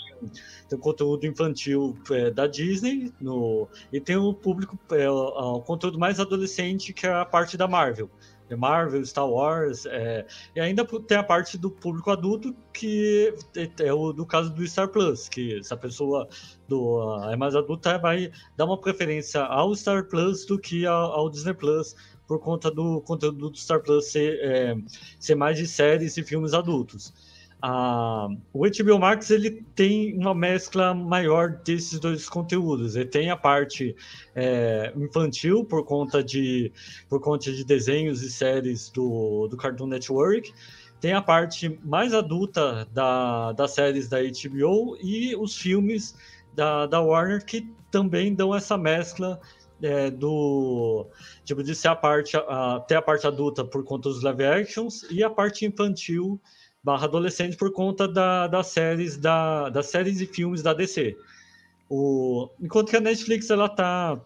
têm conteúdo infantil é, da Disney no, e tem o público, é, o, o conteúdo mais adolescente que é a parte da Marvel. Marvel, Star Wars, é, e ainda tem a parte do público adulto, que é, é o do caso do Star Plus, que se a pessoa do, é mais adulta vai dar uma preferência ao Star Plus do que ao, ao Disney Plus, por conta do conteúdo do Star Plus ser, é, ser mais de séries e filmes adultos o HBO Max ele tem uma mescla maior desses dois conteúdos. Ele tem a parte é, infantil por conta de por conta de desenhos e séries do, do Cartoon Network. Tem a parte mais adulta da, das séries da HBO e os filmes da, da Warner que também dão essa mescla é, do tipo de ser a parte até a parte adulta por conta dos live actions e a parte infantil barra adolescente por conta da, das séries da, das séries e filmes da DC. O, enquanto que a Netflix ela tá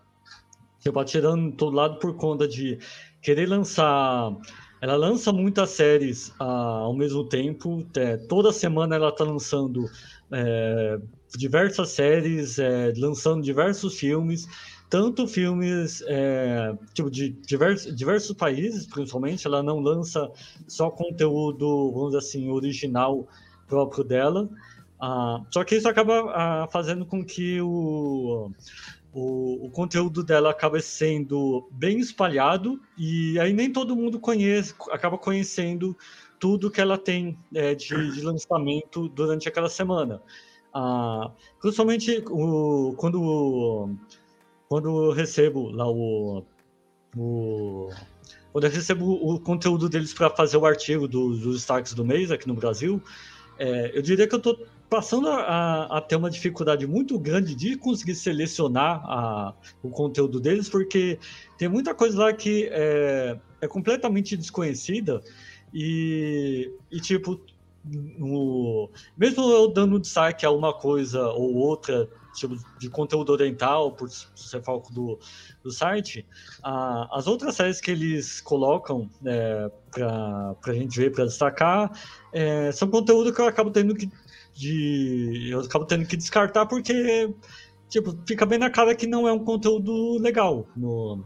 tipo, atirando todo lado por conta de querer lançar. Ela lança muitas séries ah, ao mesmo tempo. É, toda semana ela está lançando é, diversas séries, é, lançando diversos filmes tanto filmes é, tipo de diversos, diversos países, principalmente, ela não lança só conteúdo, vamos dizer assim, original próprio dela. Ah, só que isso acaba ah, fazendo com que o, o, o, conteúdo dela acabe sendo bem espalhado e aí nem todo mundo conhece, acaba conhecendo tudo que ela tem é, de, de, lançamento durante aquela semana. Ah, principalmente o, quando quando eu recebo lá o, o quando eu recebo o conteúdo deles para fazer o artigo do, dos destaques do mês aqui no Brasil, é, eu diria que eu estou passando a, a, ter uma dificuldade muito grande de conseguir selecionar a, o conteúdo deles, porque tem muita coisa lá que é, é completamente desconhecida e, e tipo, no, mesmo eu dando destaque a uma coisa ou outra tipo de conteúdo oriental, por ser foco do, do site, as outras séries que eles colocam é, para a gente ver, para destacar, é, são conteúdo que eu acabo tendo que de, eu acabo tendo que descartar porque tipo, fica bem na cara que não é um conteúdo legal. No,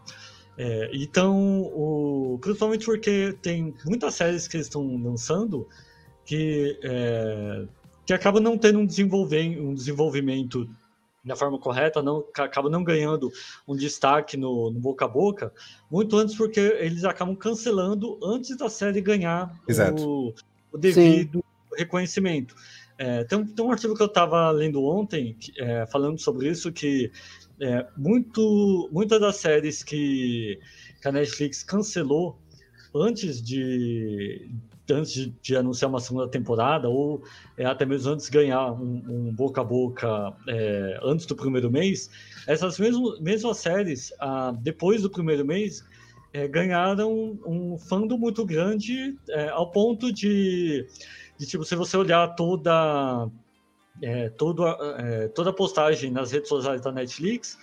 é, então, o, principalmente porque tem muitas séries que eles estão lançando que, é, que acabam não tendo um, desenvolver, um desenvolvimento da forma correta, não acaba não ganhando um destaque no, no, boca a boca, muito antes porque eles acabam cancelando antes da série ganhar o, o, devido Sim. reconhecimento. É, tem, tem, um artigo que eu estava lendo ontem é, falando sobre isso que é, muito, muitas das séries que, que a Netflix cancelou antes de, antes de, de, anunciar uma segunda temporada, ou é, até mesmo antes de ganhar um, um boca a boca é, antes do primeiro mês, essas mesmo, mesmas séries, ah, depois do primeiro mês, é, ganharam um fandom muito grande, é, ao ponto de, de, tipo, se você olhar toda, é, toda, é, toda a postagem nas redes sociais da Netflix,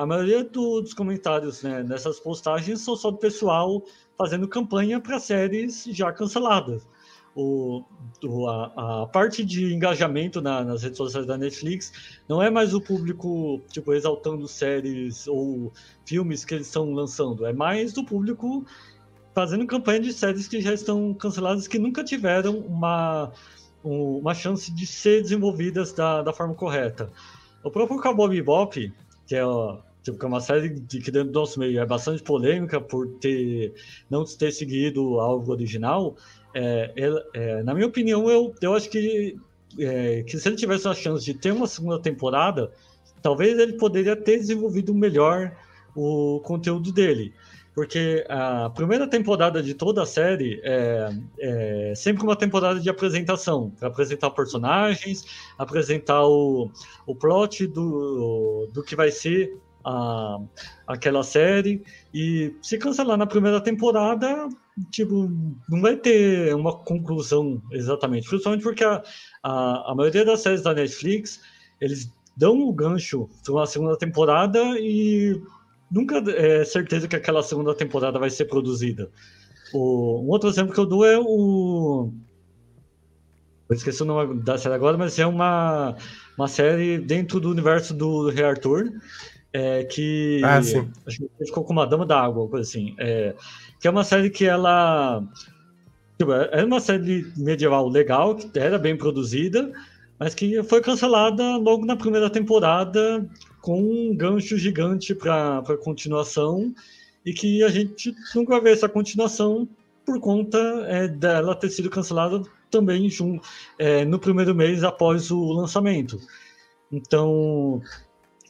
a maioria do, dos comentários né, nessas postagens são só do pessoal fazendo campanha para séries já canceladas. O, o a, a, parte de engajamento na, nas redes sociais da Netflix não é mais o público tipo exaltando séries ou filmes que eles estão lançando, é mais do público fazendo campanha de séries que já estão canceladas que nunca tiveram uma, uma chance de ser desenvolvidas da, da forma correta. O próprio Cowboy Bebop, que é Tipo, que é uma série de que dentro do nosso meio é bastante polêmica por ter não ter seguido algo original. É, é, na minha opinião, eu, eu acho que, é, que se ele tivesse a chance de ter uma segunda temporada, talvez ele poderia ter desenvolvido melhor o conteúdo dele. Porque a primeira temporada de toda a série é, é sempre uma temporada de apresentação para apresentar personagens, apresentar o, o plot do, do que vai ser a, aquela série. E se cancelar na primeira temporada, tipo, não vai ter uma conclusão exatamente, principalmente porque a, a, a maioria das séries da Netflix, eles dão o gancho para uma segunda temporada e nunca é certeza que aquela segunda temporada vai ser produzida. O, um outro exemplo que eu dou é o eu esqueci o nome da série agora, mas é uma, uma série dentro do universo do Rei Arthur, é, que ah, acho que ficou com uma dama da água, coisa assim. É, que é uma série que ela tipo, é uma série medieval legal, que era bem produzida, mas que foi cancelada logo na primeira temporada com um gancho gigante para continuação e que a gente nunca vai ver essa continuação por conta é, dela ter sido cancelada também junto, é, no primeiro mês após o lançamento. Então,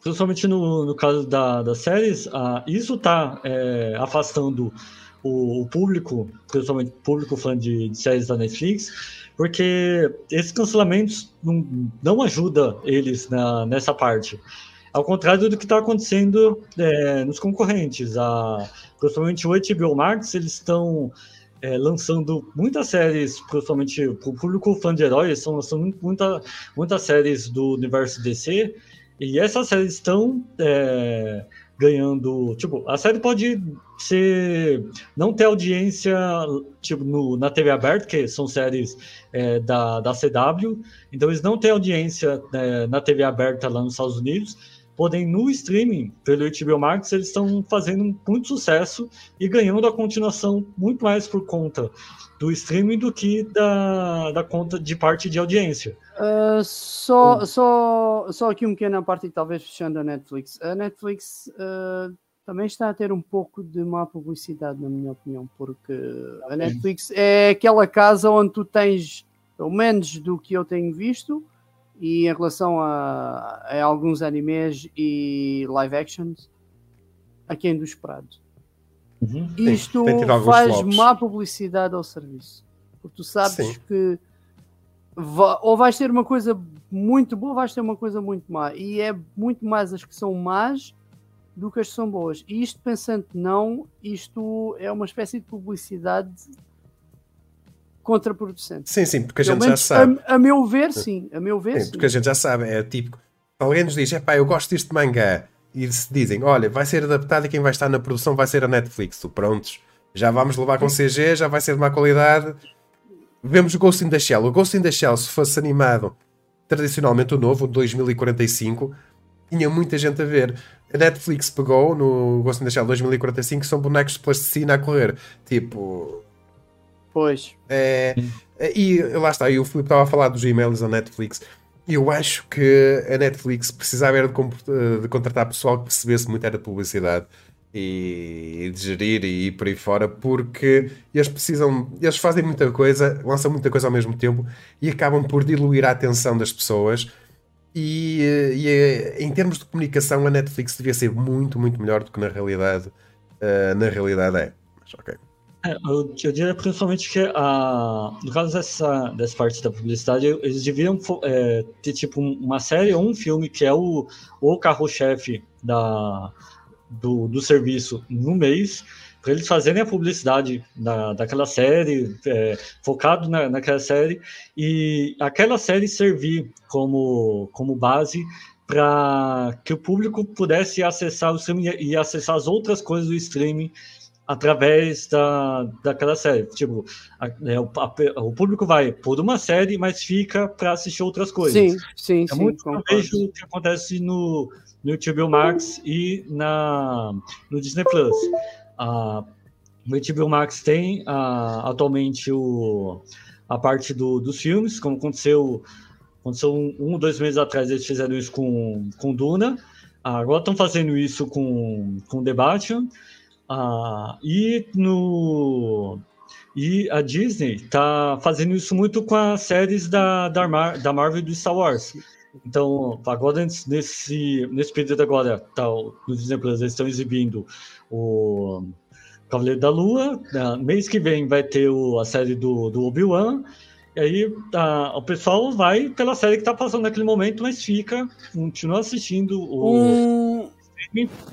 principalmente no, no caso da, das séries, isso está é, afastando o, o, público, principalmente o público fã de, de, séries da Netflix, porque esses cancelamentos não, não ajudam eles na, nessa parte. Ao contrário do que está acontecendo é, nos concorrentes. A, principalmente o HBO Max, eles estão é, lançando muitas séries, principalmente para o público fã de heróis, estão lançando muita, muitas séries do universo DC, e essas séries estão é, ganhando. Tipo, a série pode ser. não ter audiência tipo, no, na TV aberta, que são séries é, da, da CW, então eles não têm audiência é, na TV aberta lá nos Estados Unidos. Porém, no streaming, pelo HBO Max, eles estão fazendo muito sucesso e ganhando a continuação muito mais por conta do streaming do que da, da conta de parte de audiência. Uh, só, hum. só, só aqui um pequeno parte, talvez fechando a Netflix. A Netflix uh, também está a ter um pouco de má publicidade, na minha opinião, porque a Netflix é aquela casa onde tu tens, pelo menos do que eu tenho visto, e em relação a, a alguns animes e live actions, a quem do esperado. Uhum. Isto tem, tem faz flops. má publicidade ao serviço. Porque tu sabes Sim. que ou vais ter uma coisa muito boa, ou vais ter uma coisa muito má. E é muito mais as que são más do que as que são boas. E isto pensando não, isto é uma espécie de publicidade contraproducente. Sim, sim, porque a gente já sabe. A, a, meu ver, sim. A meu ver, sim, sim. Porque a gente já sabe, é típico. Alguém nos diz, é pá, eu gosto disto de mangá e se dizem, olha, vai ser adaptado e quem vai estar na produção vai ser a Netflix. Tu, prontos, já vamos levar com CG, já vai ser de má qualidade. Vemos o Ghost in the Shell. O Ghost in the Shell, se fosse animado tradicionalmente o novo, o 2045, tinha muita gente a ver. A Netflix pegou no Ghost in the Shell 2045, são bonecos de plasticina a correr. Tipo. Pois. É, e lá está, e Filipe estava a falar dos e-mails da Netflix. eu acho que a Netflix precisava era de, de contratar pessoal que percebesse muito era de publicidade e, de gerir e ir por aí fora, porque eles precisam, eles fazem muita coisa, lançam muita coisa ao mesmo tempo e acabam por diluir a atenção das pessoas. E, e em termos de comunicação, a Netflix devia ser muito, muito melhor do que na realidade, uh, na realidade é. Mas, ok. É, eu, eu, diria principalmente que a, no caso dessa, dessa parte da publicidade, eles deviam é, ter tipo uma série ou um filme que é o, o carro-chefe da, do, do serviço no mês, para eles fazerem a publicidade da, daquela série, é, focado na, naquela série, e aquela série servir como, como base para que o público pudesse acessar o streaming e acessar as outras coisas do streaming através da, daquela série. Tipo, a, é, o, a, o, público vai por uma série, mas fica para assistir outras coisas. Sim, sim, é sim. Muito eu vejo o que acontece no, no YouTube Max e na, no Disney Plus. Uh, no HBO Max tem uh, atualmente o, a parte do, dos filmes, como aconteceu, aconteceu um, um dois meses atrás, eles fizeram isso com, com Duna. Uh, agora estão fazendo isso com, com The Batman. Ah, e no e a Disney está fazendo isso muito com as séries da, da, Mar, da Marvel e do Star Wars. Então, agora nesse, nesse período agora, tá, no Disney Plus, eles estão exibindo o Cavaleiro da Lua. Né? Mês que vem vai ter o, a série do, do Obi-Wan. E aí a, o pessoal vai pela série que está passando naquele momento, mas fica, continua assistindo o um...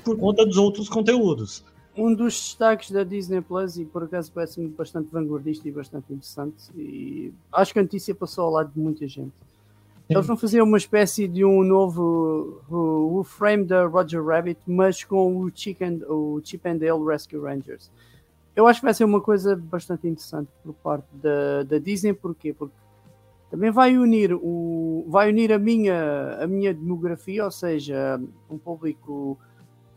por conta dos outros conteúdos um dos destaques da Disney Plus, e por acaso parece-me bastante vanguardista e bastante interessante, e acho que a notícia passou ao lado de muita gente. Eles vão fazer uma espécie de um novo o, o frame da Roger Rabbit, mas com o, Chicken, o Chip and Dale Rescue Rangers. Eu acho que vai ser uma coisa bastante interessante por parte da, da Disney, porquê? Porque também vai unir o vai unir a minha a minha demografia, ou seja, um público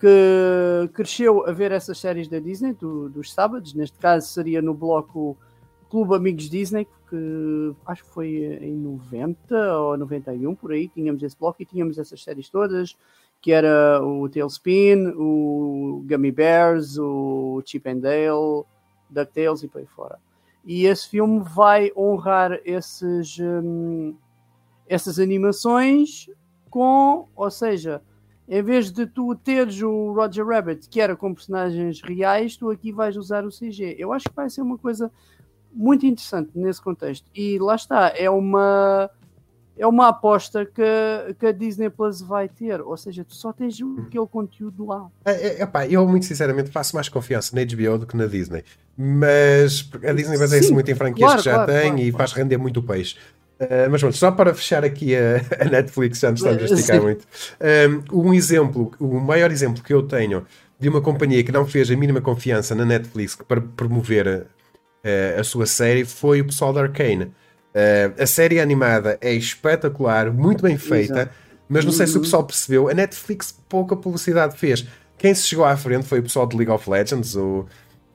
que cresceu a ver essas séries da Disney, do, dos sábados, neste caso seria no bloco Clube Amigos Disney, que acho que foi em 90 ou 91, por aí, tínhamos esse bloco e tínhamos essas séries todas, que era o Tailspin, o Gummy Bears, o Chip and Dale, DuckTales e por aí fora. E esse filme vai honrar esses, hum, essas animações com, ou seja, em vez de tu teres o Roger Rabbit, que era com personagens reais, tu aqui vais usar o CG. Eu acho que vai ser uma coisa muito interessante nesse contexto. E lá está, é uma é uma aposta que, que a Disney Plus vai ter, ou seja, tu só tens aquele conteúdo lá. É, é, epá, eu, muito sinceramente, faço mais confiança na HBO do que na Disney, mas a Disney baseia-se muito em franquias claro, que já claro, tem claro, e faz render muito peixe. Uh, mas pronto, só para fechar aqui a, a Netflix, já nos estamos a esticar Sim. muito. Um, um, exemplo, o maior exemplo que eu tenho de uma companhia que não fez a mínima confiança na Netflix para promover uh, a sua série foi o pessoal da Arcane. Uh, a série animada é espetacular, muito bem feita, Exato. mas não sei se o uhum. pessoal percebeu, a Netflix pouca publicidade fez. Quem se chegou à frente foi o pessoal de League of Legends, o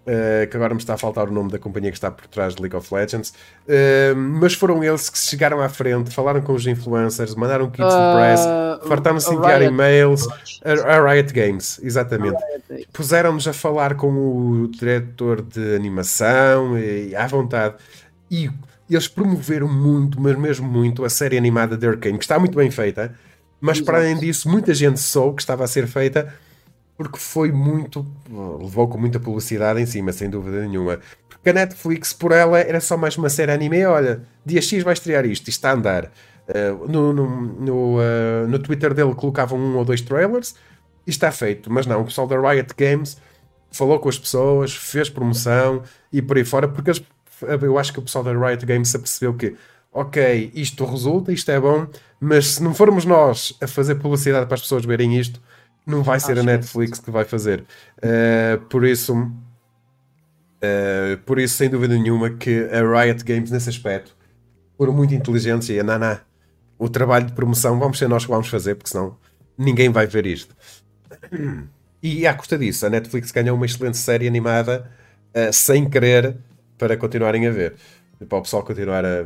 Uh, que agora me está a faltar o nome da companhia que está por trás de League of Legends, uh, mas foram eles que chegaram à frente, falaram com os influencers, mandaram kits uh, de press, ah, fartaram-se enviar e-mails, a, a, Riot Games, exatamente. Puseram-nos a falar com o diretor de animação e, à vontade, e eles promoveram muito, mas mesmo muito, a série animada de Arkane, que está muito bem feita, mas Exato. para além disso, muita gente soube que estava a ser feita porque foi muito. levou com muita publicidade em cima, sem dúvida nenhuma. Porque a Netflix, por ela, era só mais uma série anime. Olha, dia X vai estrear isto, isto está a andar. Uh, no, no, no, uh, no, Twitter dele colocavam um ou dois trailers e está feito. Mas não, o pessoal da Riot Games falou com as pessoas, fez promoção e por aí fora, porque eles, eu acho que o pessoal da Riot Games apercebeu que, ok, isto resulta, isto é bom, mas se não formos nós a fazer publicidade para as pessoas verem isto, não vai ser a Netflix que vai fazer. Uh, por isso, uh, por isso, sem dúvida nenhuma, que a Riot Games, nesse aspecto, foram muito inteligentes e a Nana, o trabalho de promoção, vamos ser nós que vamos fazer, porque senão ninguém vai ver isto. E à custa disso, a Netflix ganhou uma excelente série animada uh, sem querer para continuarem a ver, para o pessoal continuar a,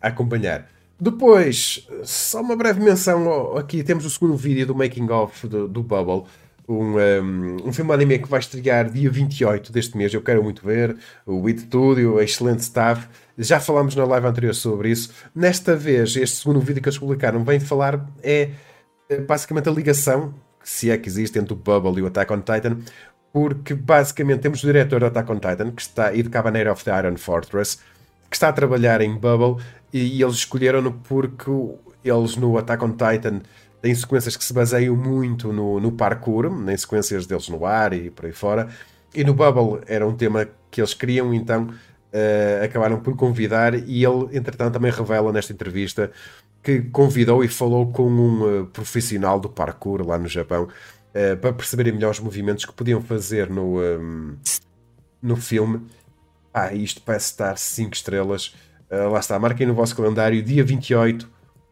a acompanhar. Depois, só uma breve menção aqui, temos o segundo vídeo do making of do, do Bubble, um, um, um, filme anime que vai estrear dia 28 deste mês, eu quero muito ver, o It Studio, excelente staff, já falámos na live anterior sobre isso, nesta vez, este segundo vídeo que eles publicaram vem falar, é, é basicamente a ligação, se é que existe, entre o Bubble e o Attack on Titan, porque basicamente temos o diretor do Attack on Titan, que está, e de Cabanera of the Iron Fortress, que está a trabalhar em Bubble, e, e eles escolheram-no porque eles no Attack on Titan têm sequências que se baseiam muito no, no parkour, em sequências deles no ar e por aí fora, e no Bubble era um tema que eles queriam, então uh, acabaram por convidar, e ele, entretanto, também revela nesta entrevista que convidou e falou com um uh, profissional do parkour lá no Japão uh, para perceberem melhor os movimentos que podiam fazer no, um, no filme. Ah, isto parece estar 5 estrelas. Uh, lá está, marquem no vosso calendário, dia 28,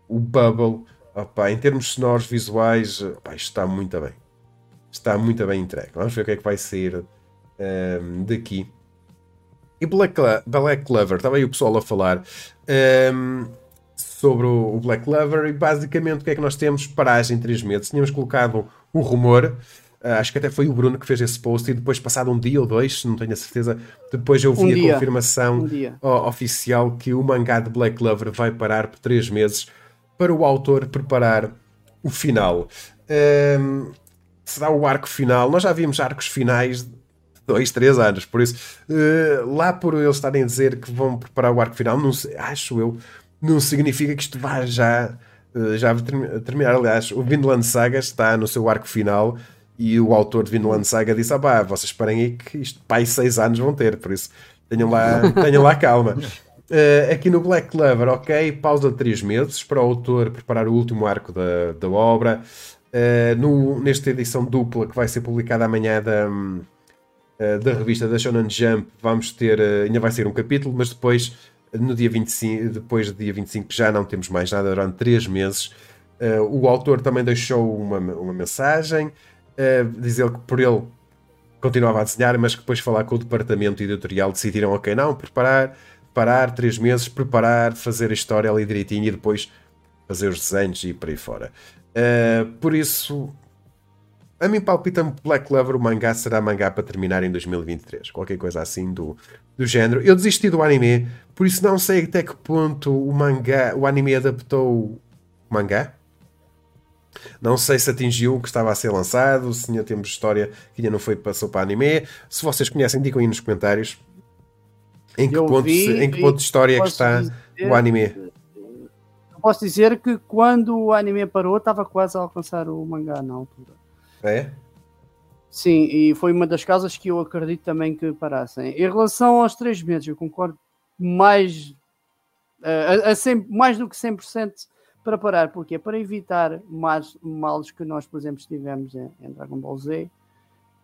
o Bubble. Opa, em termos sonoros, visuais, opa, isto está muito bem. Está muito bem entregue. Vamos ver o que é que vai sair um, daqui. E Black, Black Clover, estava aí o pessoal a falar um, sobre o Black Clover e basicamente o que é que nós temos? Paragem 3 meses. Tínhamos colocado o rumor acho que até foi o Bruno que fez esse post e depois, passado um dia ou dois, não tenho a certeza, depois eu vi um a confirmação um oficial que o mangá de Black Clover vai parar por três meses para o autor preparar o final. Um, será o arco final? Nós já vimos arcos finais de dois, três anos, por isso, uh, lá por eles estarem a dizer que vão preparar o arco final, não sei, acho eu, não significa que isto vá já. Uh, já terminar, aliás, o Vinland Saga está no seu arco final e o autor de Vinland Saga disse: Ah, pá, vocês esperem aí que isto, pá, seis anos vão ter, por isso tenham lá, tenham lá calma. Uh, aqui no Black Clover, ok, pausa de três meses para o autor preparar o último arco da, da obra. Uh, no, nesta edição dupla que vai ser publicada amanhã da, uh, da revista da Shonen Jump, vamos ter, ainda vai ser um capítulo, mas depois, no dia 25, depois do dia 25, já não temos mais nada durante três meses. o autor também deixou uma, uma mensagem uh, diz ele que por ele continuava a desenhar, mas que depois falar com o departamento editorial decidiram, ok, não, preparar, parar três meses, preparar, fazer a história ali direitinho e depois fazer os desenhos e por aí fora. Uh, por isso, a mim palpita-me Black Clover, o mangá será mangá para terminar em 2023, qualquer coisa assim do, do género. Eu desisti do anime, por isso não sei até que ponto o mangá, o anime adaptou o mangá. Não sei se atingiu o que estava a ser lançado, se ainda temos história que ainda não foi passou para anime. Se vocês conhecem, digam aí nos comentários em que, ponto, vi, em que ponto de história é que está dizer, o anime. Posso dizer que quando o anime parou, estava quase a alcançar o mangá na altura. É? Sim, e foi uma das casas que eu acredito também que parassem. Em relação aos três meses, eu concordo mais, uh, a, a 100, mais do que 100% para parar, porque Para evitar mais males que nós, por exemplo, tivemos em, em Dragon Ball Z,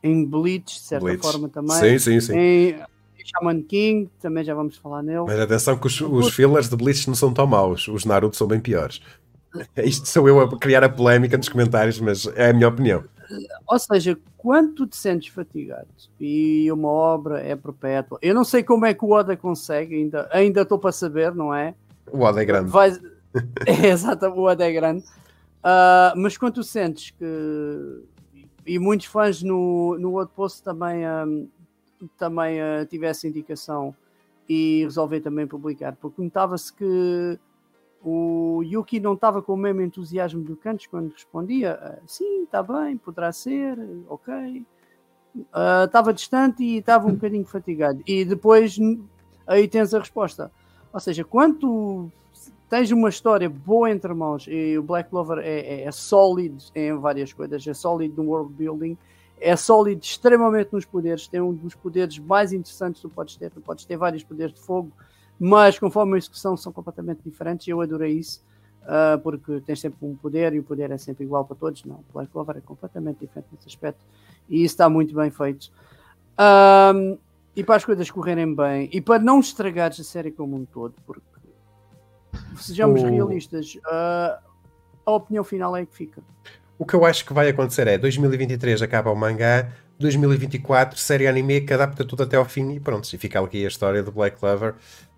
em Bleach, de certa Bleach. forma também. Sim, sim, sim. Em Shaman King, também já vamos falar nele. Mas atenção que os, os fillers de Bleach não são tão maus, os Naruto são bem piores. Isto sou eu a criar a polémica nos comentários, mas é a minha opinião. Ou seja, quando tu te sentes fatigado e uma obra é perpétua, eu não sei como é que o Oda consegue, ainda, ainda estou para saber, não é? O Oda é grande. Vai, é, exato, o Oda é grande. Uh, mas quando tu sentes que. E muitos fãs no, no outro post também, um, também uh, tivesse indicação e resolver também publicar, porque notava-se que o Yuki não estava com o mesmo entusiasmo do Cantos quando respondia: sim, está bem, poderá ser, ok. Estava uh, distante e estava um bocadinho fatigado. E depois aí tens a resposta. Ou seja, quando tens uma história boa entre mãos e o Black Clover é, é, é sólido em várias coisas, é sólido no world building, é sólido extremamente nos poderes, tem um dos poderes mais interessantes que tu podes ter, tu podes ter vários poderes de fogo, mas conforme a execução são completamente diferentes, eu adorei isso, uh, porque tens sempre um poder e o poder é sempre igual para todos, não, Black Clover é completamente diferente nesse aspecto, e isso está muito bem feito. Um, e para as coisas correrem bem, e para não estragares a série como um todo, porque sejamos o... realistas, uh, a opinião final é que fica. O que eu acho que vai acontecer é 2023 acaba o mangá, 2024 série anime que adapta tudo até ao fim e pronto, e fica aqui a história do Black Clover.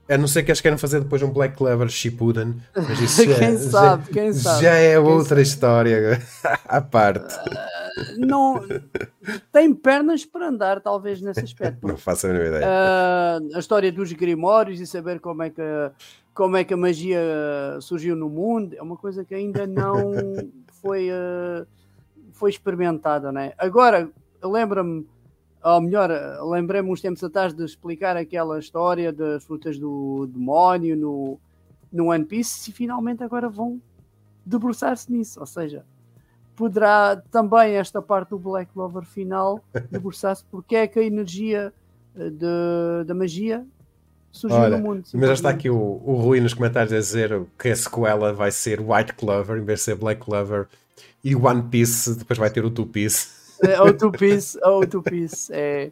A não ser que eles queiram fazer depois um Black Clover Shippuden. Mas isso já, quem sabe, já, quem sabe. já é Quem outra sabe. história à parte. Não, tem pernas para andar, talvez, nesse aspecto. Não faço a mínima ideia. Ah, a história dos grimórios e saber como é que como é que a magia surgiu no mundo é uma coisa que ainda não foi ah, foi experimentada, né? Agora lembra-me, ou melhor, lembrei-me uns tempos atrás de explicar aquela história das frutas do demónio no, no One Piece e finalmente agora vão debruçar-se nisso, ou seja, poderá também esta parte do Black Clover final debruçar-se porque é que a energia eh, de- da magia surgiu Olha, no mundo. Mas já está aqui o, o Rui nos comentários a dizer que a sequela vai ser White Clover em vez de ser Black Clover e One Piece depois vai ter o Two Piece. É, Ou Two Piece, ou Two Piece, é.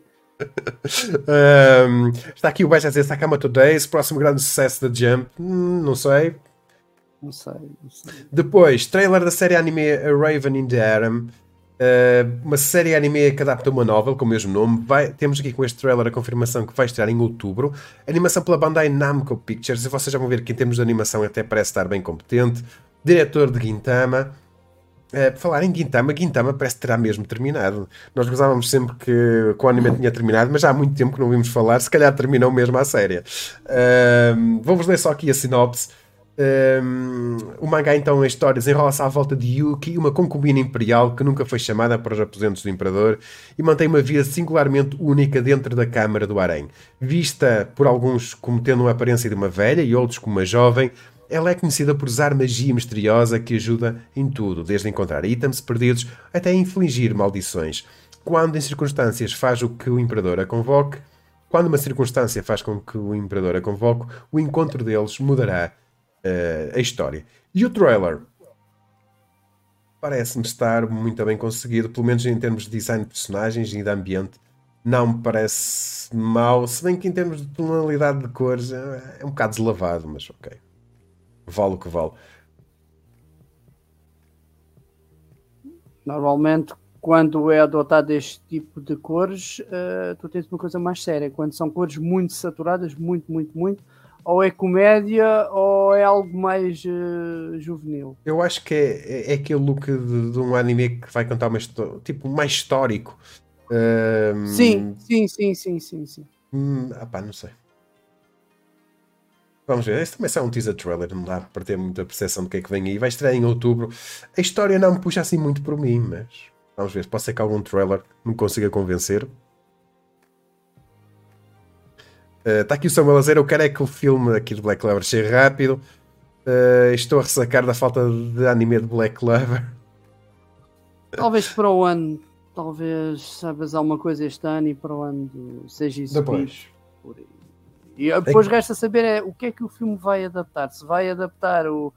Um, está aqui o Baixo a dizer Sakamoto Days, próximo grande sucesso da Jump. Hum, não sei. Não sei, não sei. Depois, trailer da série anime A Raven in the Harem. Uh, uma série anime que adapta uma novel com o mesmo nome. Vai- temos aqui com este trailer a confirmação que vai estrear em outubro. Animação pela Bandai Namco Pictures. E vocês já vão ver que em termos de animação até parece estar bem competente. Diretor de Gintama. Uh, por falar em Gintama, Gintama parece terá mesmo terminado. Nós gozávamos sempre que, que o anime tinha terminado, mas já há muito tempo que não vimos falar. Se calhar terminou mesmo a série. Uh, Vou-vos ler só aqui a sinopse. Um, o mangá então a história desenrola-se à volta de Yuki, uma concubina imperial que nunca foi chamada para os aposentos do imperador e mantém uma vida singularmente única dentro da Câmara do Harém. Vista por alguns como tendo a aparência de uma velha e outros como uma jovem, ela é conhecida por usar magia misteriosa que ajuda em tudo, desde encontrar itens perdidos até infligir maldições. Quando em circunstâncias faz o que o imperador a convoque, quando uma circunstância faz com que o imperador a convoque, o encontro deles mudará eh, a história. E o trailer parece-me estar muito bem conseguido, pelo menos em termos de design de personagens e de ambiente. Não me parece mau, se bem que em termos de tonalidade de cores é, um bocado deslavado, mas ok. Vale o que vale. Normalmente, quando é adotado este tipo de cores, eh, tu tens uma coisa mais séria. Quando são cores muito saturadas, muito, muito, muito, ou é comédia ou é algo mais eh, juvenil. Eu acho que é, é, é aquele look de, de um anime que vai contar uma história, tipo, mais histórico. Sim, sim, sim, sim, sim, sim. Hum, ah pá, não sei. Vamos ver, este também é um teaser trailer, não dá para ter muita percepção do que é que vem aí. Vai estrear em outubro. A história não me puxa assim muito por mim, mas vamos ver. Pode ser que algum trailer me consiga convencer. Está aqui o Samuel a Eu quero é que o filme aqui de Black Clover chegue rápido. Uh, estou a ressacar da falta de anime de Black Clover. Talvez para o ano, talvez saibas alguma coisa este ano e para o ano seja isso. Depois. por aí. E depois resta saber é, o que é que o filme vai adaptar. Se vai adaptar o,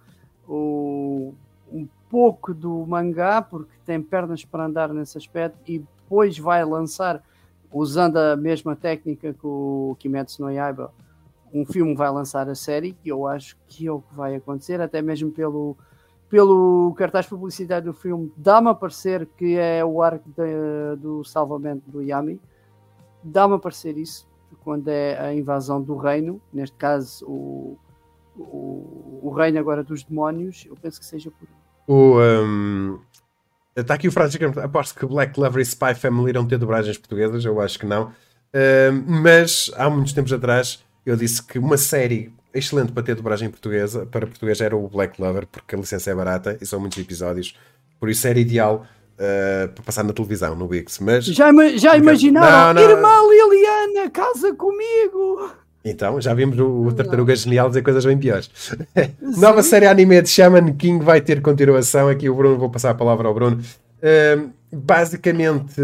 o- um pouco do mangá, porque tem pernas para andar nesse aspecto, e depois vai lançar, usando a mesma técnica que o Kimetsu no Yaiba, um filme vai lançar a série, que eu acho que é o que vai acontecer, até mesmo pelo, pelo cartaz publicitário do filme, dá-me a parecer que é o arco de- do salvamento do Yami, dá-me a parecer isso, quando é a invasão do reino, neste caso o, o, o reino agora dos demónios, eu penso que seja por. O, um, Está aqui o Francisco. Aposto que Black Clover e Spy Family irão ter dobragens portuguesas. Eu acho que não. Um, mas há muitos tempos atrás eu disse que uma série excelente para ter dobragem portuguesa para português era o Black Clover, porque a licença é barata e são muitos episódios. Por isso era ideal uh, para passar na televisão, no Bix. Mas Já, já Não, imaginaram? não. Irmã Liliana, casa comigo! Então, já vimos o, o Tartaruga Genial dizer coisas bem piores. Nova série anime de Shaman King vai ter continuação. Aqui o Bruno, vou passar a palavra ao Bruno. Ahm, basicamente,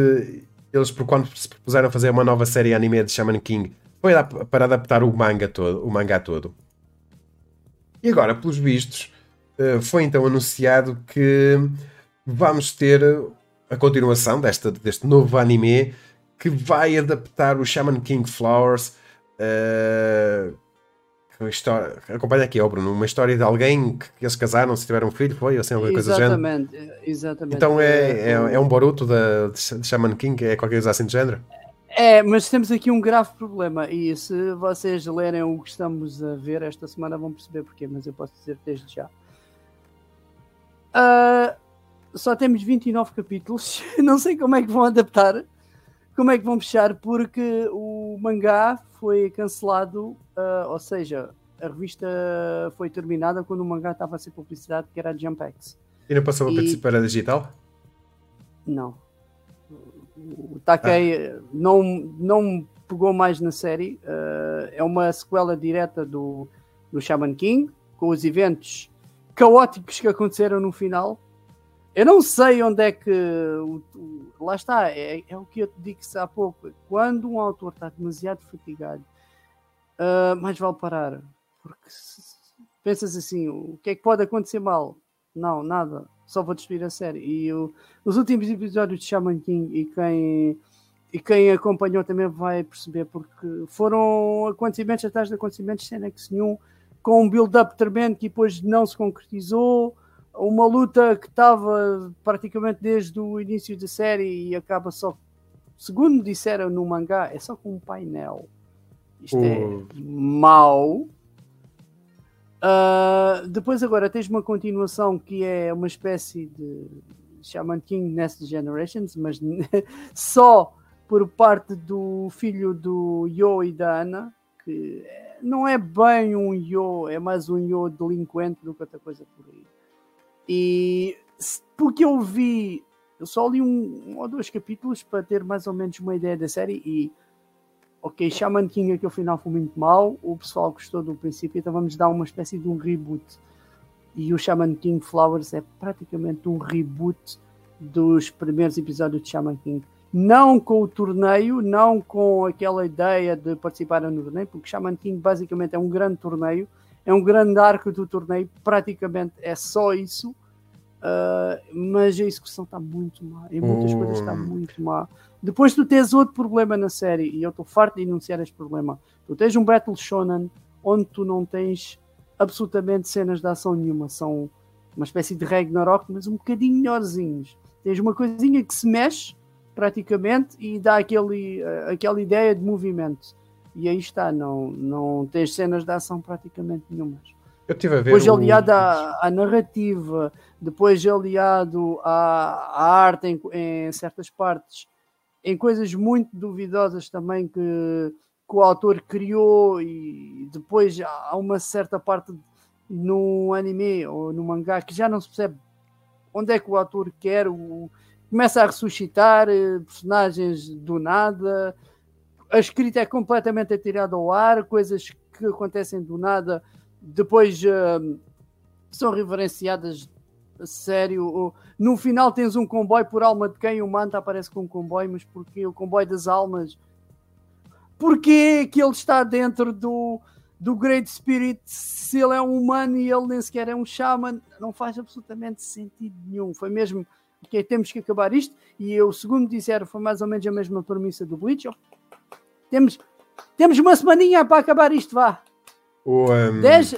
eles, por quando se propuseram fazer uma nova série anime de Shaman King, foi para adaptar o manga todo. O mangá todo. E agora, pelos vistos, eh, foi então anunciado que vamos ter a continuação desta, deste novo anime que vai adaptar o Shaman King Flowers. Eh, que história, acompanha aqui, ó Bruno, uma história de alguém que, que eles casaram, se tiveram um filho, foi assim, alguma coisa do género. Exatamente, exatamente. Então é, é, é um Boruto da, de Shaman King, é qualquer coisa assim do género? É, mas temos aqui um grave problema e se vocês lerem o que estamos a ver esta semana vão perceber porquê, mas eu posso dizer desde já. Uh, só temos 29 capítulos, não sei como é que vão adaptar, como é que vão fechar, porque o mangá foi cancelado, uh, ou seja, a revista foi terminada quando o mangá estava a ser publicidade, que era a Jumpex. E não passou a participar a digital? Não o Takei ah. não, não pegou mais na série. Uh, é uma sequela direta do, do Shaman King, com os eventos caóticos que aconteceram no final. Eu não sei onde é que. O, o, lá está, é, é, o que eu te disse há pouco. Quando um autor está demasiado fatigado, uh, mais vale parar. Porque se, pensas assim: o que é que pode acontecer mal? Não, nada só vou destruir a série. E o, os últimos episódios de Shaman King e quem, e quem acompanhou também vai perceber, porque foram acontecimentos atrás de acontecimentos sem nexo nenhum, com um build-up tremendo que depois não se concretizou. Uma luta que estava praticamente desde o início da série e acaba só, segundo disseram no mangá, é só com um painel. Isto é mau Uh, depois agora tens uma continuação que é uma espécie de Shaman King Next Generations, mas só por parte do filho do Yo e da Ana, que não é bem um Yo, é mais um Yo delinquente do que outra coisa por aí. E porque eu vi, eu só li um, um ou dois capítulos para ter mais ou menos uma ideia da série e ok, Shaman King aqui ao final foi muito mal, o pessoal gostou do princípio, então vamos dar uma espécie de um reboot. E o Shaman King Flowers é praticamente um reboot dos primeiros episódios de Shaman King. Não com o torneio, não com aquela ideia de participar no torneio, porque Shaman King basicamente é um grande torneio, é um grande arco do torneio, praticamente é só isso. Uh, mas a execução está muito má, em muitas coisas está hum. muito má. Depois tu tens outro problema na série, e eu estou farto de enunciar este problema. Tu tens um Battle Shonen onde tu não tens absolutamente cenas de ação nenhuma. São uma espécie de Ragnarok, mas um bocadinho melhorzinhos. Tens uma coisinha que se mexe praticamente e dá aquele, uh, aquela ideia de movimento. E aí está, não, não tens cenas de ação praticamente nenhumas. Eu tive a ver depois aliado à, à, narrativa, depois aliado à, à arte em, em certas partes em coisas muito duvidosas também que, que o autor criou e depois há uma certa parte no anime ou no mangá que já não se percebe onde é que o autor quer, o, começa a ressuscitar eh, personagens do nada, a escrita é completamente atirada ao ar, coisas que acontecem do nada depois uh, são referenciadas sério. No final tens um comboio por alma de quem o Manta aparece com um comboio, mas porque o comboio das almas? Porquê que ele está dentro do, do Great Spirit se ele é um humano e ele nem sequer é um shaman? Não faz absolutamente sentido nenhum. Foi mesmo que temos que acabar isto. E eu, segundo disseram, foi mais ou menos a mesma premissa do Bleach. Temos, temos uma semaninha para acabar isto, vá. 10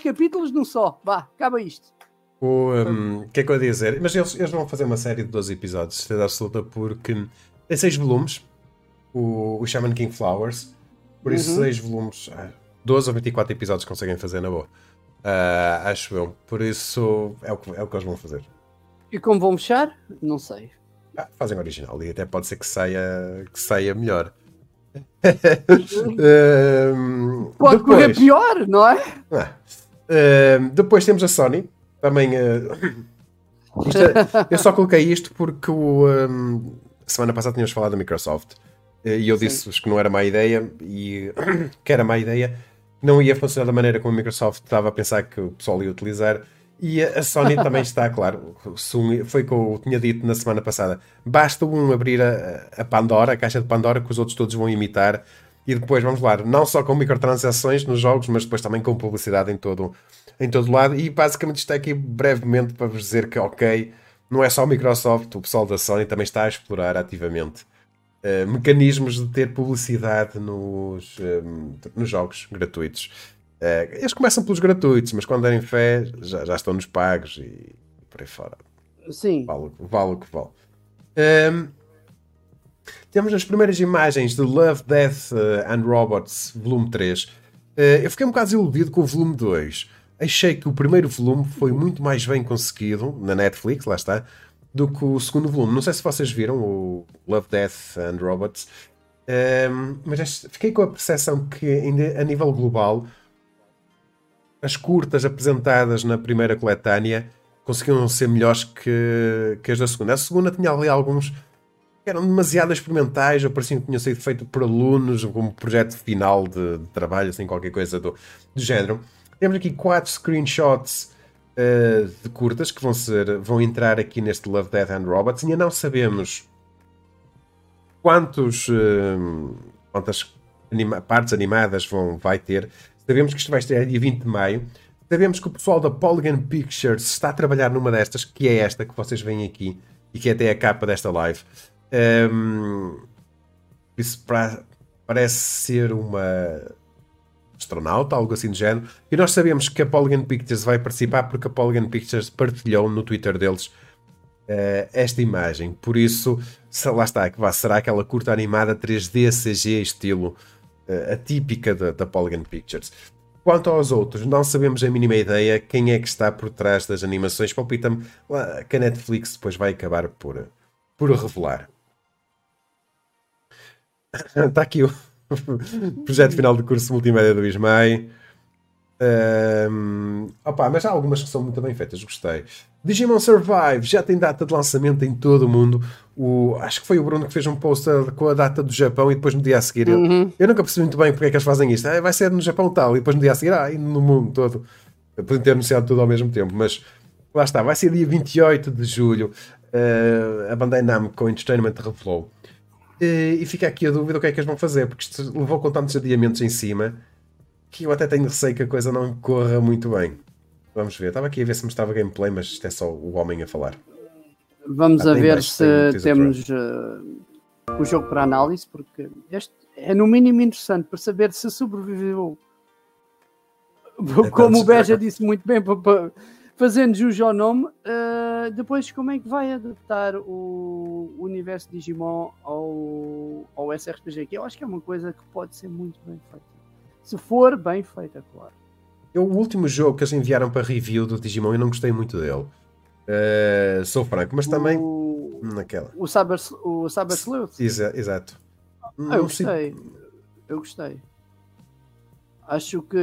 um... capítulos num só, vá, acaba isto. O um, que é que eu ia dizer? Mas eles, eles vão fazer uma série de 12 episódios, certeza absoluta, porque tem 6 volumes, o, o Shaman King Flowers, por isso 6 uhum. volumes, 12 ah, ou 24 episódios conseguem fazer na boa. Uh, acho eu. Por isso é o, que, é o que eles vão fazer. E como vão fechar? Não sei. Ah, fazem original e até pode ser que saia, que saia melhor. Uh, pode depois, correr pior, não é? Uh, depois temos a Sony, também. Uh, é, eu só coloquei isto porque o, um, semana passada tínhamos falado da Microsoft eh, e eu disse que não era má ideia e que era má ideia, não ia funcionar da maneira como a Microsoft estava a pensar que o pessoal ia utilizar. E a Sony também está, claro, foi o que eu tinha dito na semana passada. Basta um abrir a, a Pandora, a caixa de Pandora, que os outros todos vão imitar. E depois, vamos lá, não só com microtransações nos jogos, mas depois também com publicidade em todo, em todo lado. E basicamente está aqui brevemente para vos dizer que, ok, não é só o Microsoft, o pessoal da Sony também está a explorar ativamente uh, mecanismos de ter publicidade nos, uh, nos jogos gratuitos. Uh, eles começam pelos gratuitos, mas quando derem fé já, já estão nos pagos e por aí fora. Sim. Vale, vale o que vale. Um, ehm, temos as primeiras imagens de Love, Death uh, and Robots, volume 3. Uh, eu fiquei um bocado desiludido com o volume 2. Achei que o primeiro volume foi muito mais bem conseguido, na Netflix, lá está, do que o segundo volume. Não sei se vocês viram o Love, Death and Robots, um, mas fiquei com a percepção que, a nível global, as curtas apresentadas na primeira coletânea conseguiam ser melhores que, que as da segunda. A segunda tinha ali alguns que eram demasiado experimentais, ou pareciam que tinham sido feitos por alunos, como projeto final de, de trabalho, assim, qualquer coisa do, do género. Temos aqui quatro screenshots uh, de curtas que vão, ser, vão entrar aqui neste Love, Death and Robots. Ainda não sabemos quantos, uh, quantas anima partes animadas vão, vai ter. Sabemos que isto vai estrear dia 20 de maio. Sabemos que o pessoal da Polygon Pictures está a trabalhar numa destas, que é esta que vocês veem aqui e que é até a capa desta live. Um, isso pra, parece ser uma astronauta, algo assim do género. E nós sabemos que a Polygon Pictures vai participar porque a Polygon Pictures partilhou no Twitter deles uh, esta imagem. Por isso, lá está, será aquela curta animada 3D CG estilo atípica da, da Polygon Pictures. Quanto aos outros, não sabemos a mínima ideia quem é que está por trás das animações. Palpita-me que a Netflix depois vai acabar por, por revelar. Está aqui o projeto final do curso multimédia do Ismai. Um, opa, mas há algumas que são muito bem feitas, gostei. Digimon Survive já tem data de lançamento em todo o mundo. O, acho que foi o Bruno que fez um post com a data do Japão e depois no dia a seguir. Uhum. Eu, eu, nunca percebi muito bem porque é que eles fazem isto. Ah, vai ser no Japão tal, e depois no dia a seguir, ah, e no mundo todo. Podem ter anunciado tudo ao mesmo tempo, mas lá está, vai ser dia 28 de julho. Uh, a Bandai Namco Entertainment revelou. Uh, e fica aqui a dúvida o que é que eles vão fazer, porque isto levou com tantos adiamentos em cima que eu até tenho receio que a coisa não corra muito bem. Vamos ver. Estava aqui a ver se mostrava gameplay, mas isto é só o homem a falar. Vamos ah, a ver se temos uh, o jogo para análise, porque este é no mínimo interessante para saber se sobreviveu. É Como o Beja disse muito bem, fazendo jus ao nome, uh, depois como é que vai adaptar o universo Digimon ao, ao SRPG? Que eu acho que é uma coisa que pode ser muito bem feita. Se for bem feita, claro. Eu, o último jogo que eles enviaram para review do Digimon, eu não gostei muito dele. Uh, sou franco, mas também o, naquela. O Cyber, o Cyber Sleuth? Exa, exato. Ah, eu gostei. Eu gostei. Acho que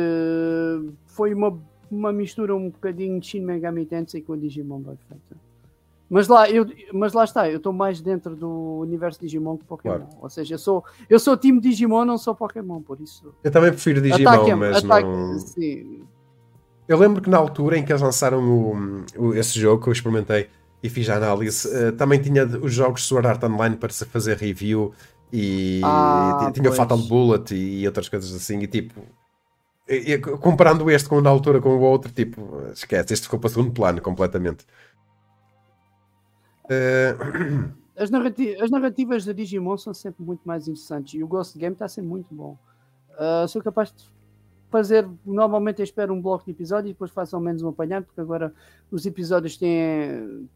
foi uma, uma mistura um bocadinho de Shin Megami Tensei com o Digimon bem feita. Mas lá, eu, mas lá está, eu estou mais dentro do universo Digimon que Pokémon. Claro. Ou seja, eu sou, eu sou time Digimon, não sou Pokémon, por isso. Eu também prefiro Digimon, ataque, mas ataque, não. Sim. Eu lembro que na altura em que eles lançaram o, o, esse jogo que eu experimentei e fiz a análise, uh, também tinha os jogos Sword Art Online para se fazer review e, ah, tinha o Fatal Bullet e, e outras coisas assim. E tipo, e, e, comparando este com na altura com o outro, tipo, esquece, este ficou para segundo plano completamente. Uh... As, narrativas, as narrativas da Digimon são sempre muito mais interessantes e o Ghost Game está sempre muito bom. Uh, sou capaz de fazer. Normalmente eu espero um bloco de episódios e depois faço ao menos um apanhado, porque agora os episódios têm.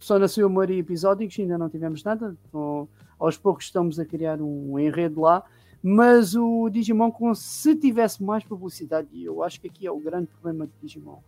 Só nasceu maioria episódicos, ainda não tivemos nada. Então, aos poucos estamos a criar um enredo lá. Mas o Digimon, se tivesse mais publicidade, e eu acho que aqui é o grande problema do Digimon,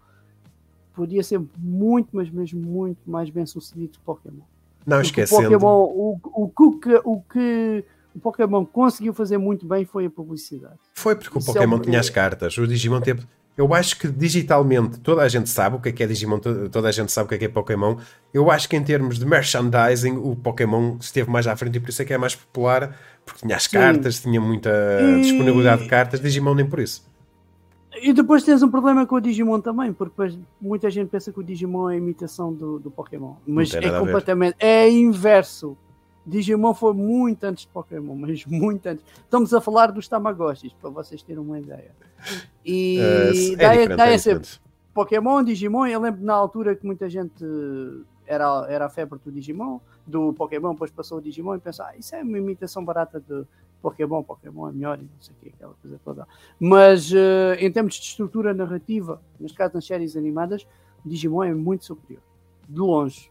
podia ser muito, mas mesmo muito mais bem sucedido que Pokémon. Não esquecendo. O, Pokémon, o, o, que, o que o Pokémon conseguiu fazer muito bem foi a publicidade. Foi porque o Pokémon é... tinha as cartas. O Digimon teve. Eu acho que digitalmente toda a gente sabe o que é, que é Digimon, toda a gente sabe o que é, que é Pokémon. Eu acho que em termos de merchandising, o Pokémon esteve mais à frente e por isso é que é mais popular, porque tinha as Sim. cartas, tinha muita e... disponibilidade de cartas. Digimon nem por isso. E depois tens um problema com o Digimon também, porque depois muita gente pensa que o Digimon é imitação do, do Pokémon. Mas é completamente. É inverso. Digimon foi muito antes de Pokémon, mas muito antes. Estamos a falar dos Tamagotchis, para vocês terem uma ideia. E daí, é daí é Pokémon, Digimon, eu lembro na altura que muita gente era, era a febre do Digimon, do Pokémon, depois passou o Digimon e pensou, ah, isso é uma imitação barata de Pokémon, Pokémon é melhor e não sei o que, aquela coisa toda. Mas uh, em termos de estrutura narrativa, neste caso nas séries animadas, Digimon é muito superior. De longe.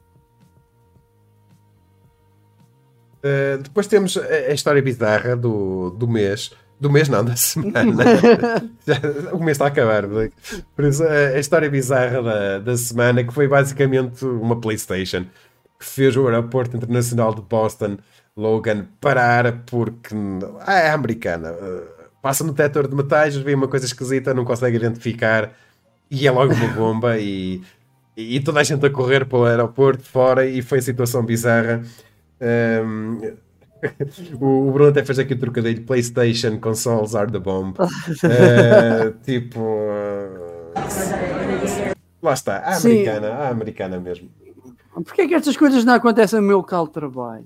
Uh, depois temos a, história bizarra do, do mês. Do mês não, da semana. o mês está a acabar. Por isso, a, a história bizarra da, da semana, que foi basicamente uma Playstation, que fez o aeroporto internacional de Boston, Logan, parar porque ah, é americana. Uh, passa no detector de metais, vê uma coisa esquisita, não consegue identificar e é logo uma bomba e, e toda a gente a correr para o aeroporto fora e foi situação bizarra. Um, o, Bruno até fez aqui o trocadilho PlayStation consoles are the bomb. Uh, tipo. Uh, lá está, a americana, Sim. a americana mesmo. Porquê é que estas coisas não acontecem no meu local de trabalho?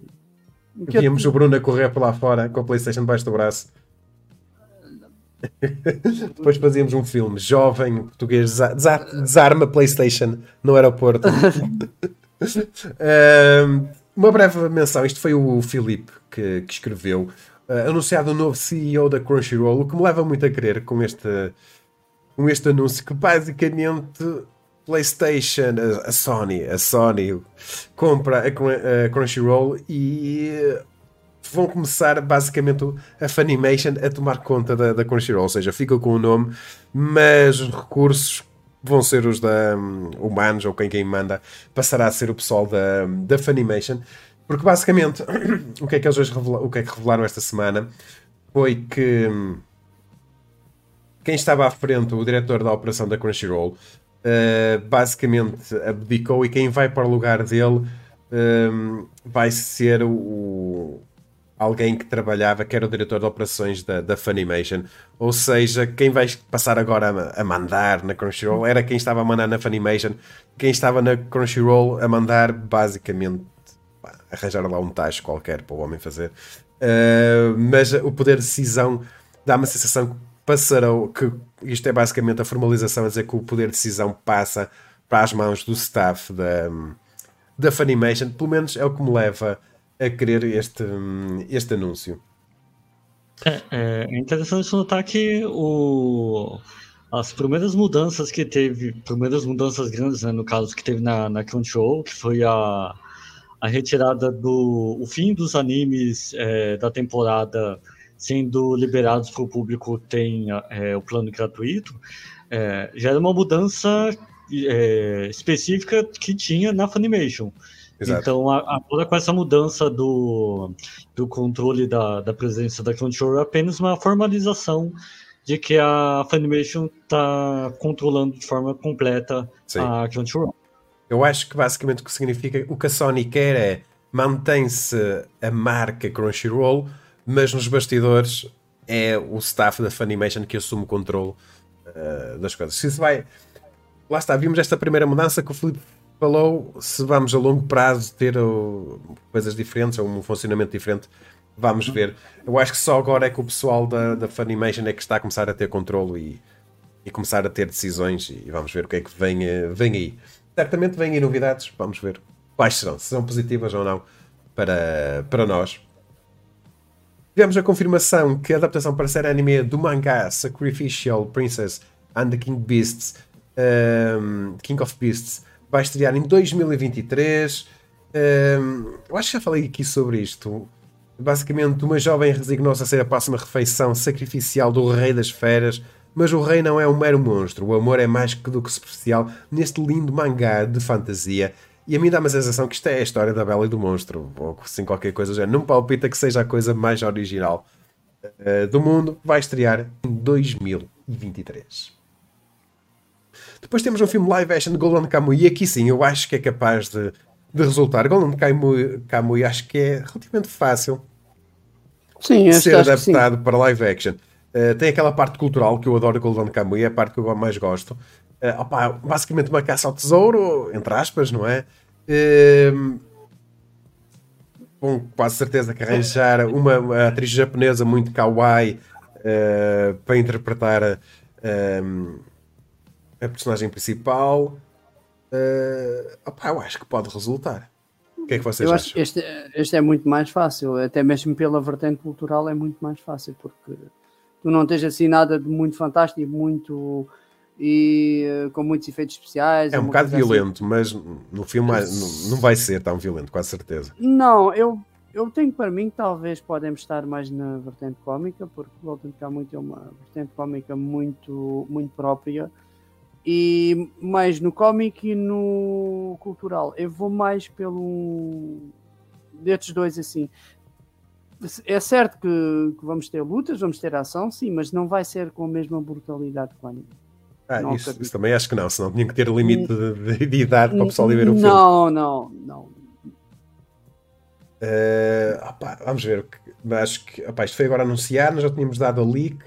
Víamos o Bruno a correr para lá fora com a PlayStation debaixo do braço. Depois fazíamos um filme jovem português desarma PlayStation no aeroporto. um, uma breve menção: isto foi o Filipe que, que escreveu. Uh, anunciado o um novo CEO da Crunchyroll, o que me leva muito a crer com este, com este anúncio que basicamente PlayStation, a, Sony, a Sony compra a, Crunchyroll e vão começar basicamente a Funimation a tomar conta da, da Crunchyroll, ou seja, fica com o nome, mas os recursos vão ser os da um, humanos ou quem quem manda, passará a ser o pessoal da, da Funimation, porque basicamente o que é que eles revelaram, o que é que revelaram esta semana foi que hum, quem estava à frente, o diretor da operação da Crunchyroll, uh, basicamente abdicou e quem vai para o lugar dele um, vai ser o, alguém que trabalhava, que era o diretor de operações da, da Funimation. Ou seja, quem vai passar agora a, a, mandar na Crunchyroll era quem estava a mandar na Funimation. Quem estava na Crunchyroll a mandar, basicamente, pá, arranjar lá um tacho qualquer para o homem fazer. Uh, mas o poder de decisão dá-me a sensação passarão, que isto é basicamente a formalização a dizer que o poder de decisão passa para as mãos do staff da, da Funimation. Pelo menos é o que me leva a querer este, este anúncio. É, é interessante notar que o, as primeiras mudanças que teve, primeiras mudanças grandes, né, no caso, que teve na, na Crunchyroll, que foi a, a retirada do o fim dos animes é, da temporada sendo liberados para o público tem é, o plano gratuito, é, já era uma mudança é, específica que tinha na Funimation. Exato. Então, agora com essa mudança do, do controle da, da presença da Crunchyroll, é apenas uma formalização de que a Funimation está controlando de forma completa Sim. a Crunchyroll. Eu acho que basicamente o que significa, o que a Sony quer é mantém-se a marca Crunchyroll, mas nos bastidores é o staff da Funimation que assume o controle uh, das coisas. Se vai. Lá está, vimos esta primeira mudança que o Felipe falou, se vamos a longo prazo ter uh, coisas diferentes ou um funcionamento diferente, vamos ver. Eu acho que só agora é que o pessoal da, da Funimation é que está a começar a ter controle e, e começar a ter decisões e vamos ver o que é que vem, uh, vem aí. Certamente vêm aí novidades, vamos ver quais serão, se são positivas ou não para, para nós. Tivemos a confirmação que a adaptação para série anime do mangá Sacrificial Princess and the King Beasts, um, King of Beasts, vai estrear em 2023. Um, eu acho que já falei aqui sobre isto. Basicamente, uma jovem resignou-se a ser a próxima refeição sacrificial do Rei das Feras, mas o rei não é um mero monstro. O amor é mais do que superficial neste lindo mangá de fantasia. E a mim dá-me a sensação que isto é a história da Bela e do Monstro, ou assim qualquer coisa já. Não palpita que seja a coisa mais original uh, do mundo. Vai estrear em 2023. Depois temos um filme live action de Golden Kamuy, e aqui sim eu acho que é capaz de, de resultar. Golden Kamuy, Kamuy acho que é relativamente fácil sim, de ser adaptado para live action. Uh, tem aquela parte cultural que eu adoro Golden Kamuy, é a parte que eu mais gosto. Uh, opa, basicamente uma caça ao tesouro, entre aspas, não é? Uh, com quase certeza que arranjar uma, uma atriz japonesa muito kawaii uh, para interpretar a personagem principal. Uh, opa, eu acho que pode resultar. O que é que vocês eu acham? este, este é muito mais fácil, até mesmo pela vertente cultural é muito mais fácil, porque tu não tens assim nada de muito fantástico, muito e uh, com muitos efeitos especiais. É um bocado assim. violento, assim. mas no filme não, não vai ser tão violento, com certeza. Não, eu eu tenho para mim que talvez podemos estar mais na vertente cómica, porque Golden Kamuy tem uma vertente cómica muito, muito própria, e mais no cómic e no cultural. Eu vou mais pelo. destes dois assim. É certo que, que, vamos ter lutas, vamos ter ação, sim, mas não vai ser com a mesma brutalidade que o anime. Ah, isso, isso, também acho que não, senão tinha que ter limite de, de idade para o pessoal ir ver o filme. Não, não, não. Uh, opa, vamos ver. Acho que opa, isto foi agora anunciado, nós já tínhamos dado a leak.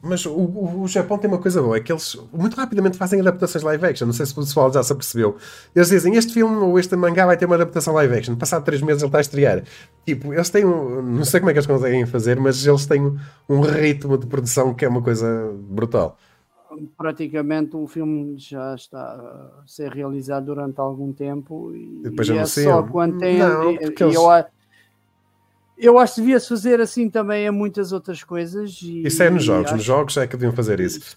Mas o, o, o, Japão tem uma coisa boa, é que eles muito rapidamente fazem adaptações live action. Não sei se o pessoal já se apercebeu. Eles dizem, este filme ou este mangá vai ter uma adaptação live action. Passado três meses ele está a estrear. Tipo, eles têm um, Não sei como é que eles conseguem fazer, mas eles têm um ritmo de produção que é uma coisa brutal praticamente o filme já está a ser realizado durante algum tempo e, depois e é só quando tem não, eles... eu, eu acho que devia-se fazer assim também a muitas outras coisas e, isso é nos jogos, nos jogos é que deviam fazer isso.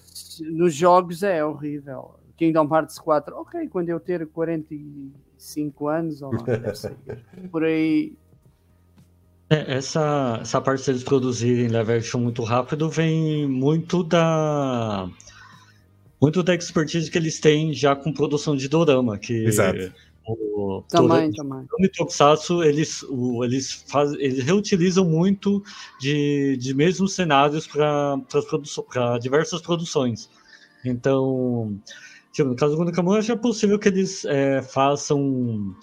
nos jogos é horrível. Kingdom Hearts 4, ok, quando eu ter 45 anos ou não, por aí. É, essa, essa parte de eles produzirem live action muito rápido vem muito da muito da expertise que eles têm já com produção de dorama, que Exato. O, também, também. O Tokusatsu, eles, o, eles, faz, eles reutilizam muito de, de mesmos cenários para diversas produções. Então, tipo, no caso do Gunakamura, acho que é possível que eles é, façam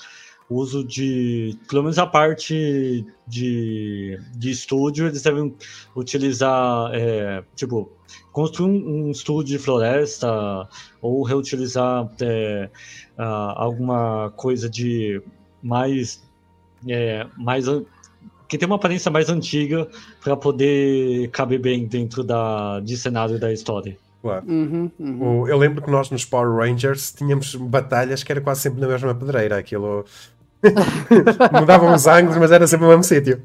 uso de, pelo menos a parte de, de estúdio, eles devem utilizar, é, tipo, construir um, um, estúdio de floresta ou reutilizar é, alguma coisa de mais, é, mais que tem uma aparência mais antiga para poder caber bem dentro da, de cenário da história. Claro. Uhum, uhum. Eu lembro que nós nos Power Rangers tínhamos batalhas que era quase sempre na mesma pedreira. Aquilo Mudavam os ângulos, mas era sempre o mesmo sítio.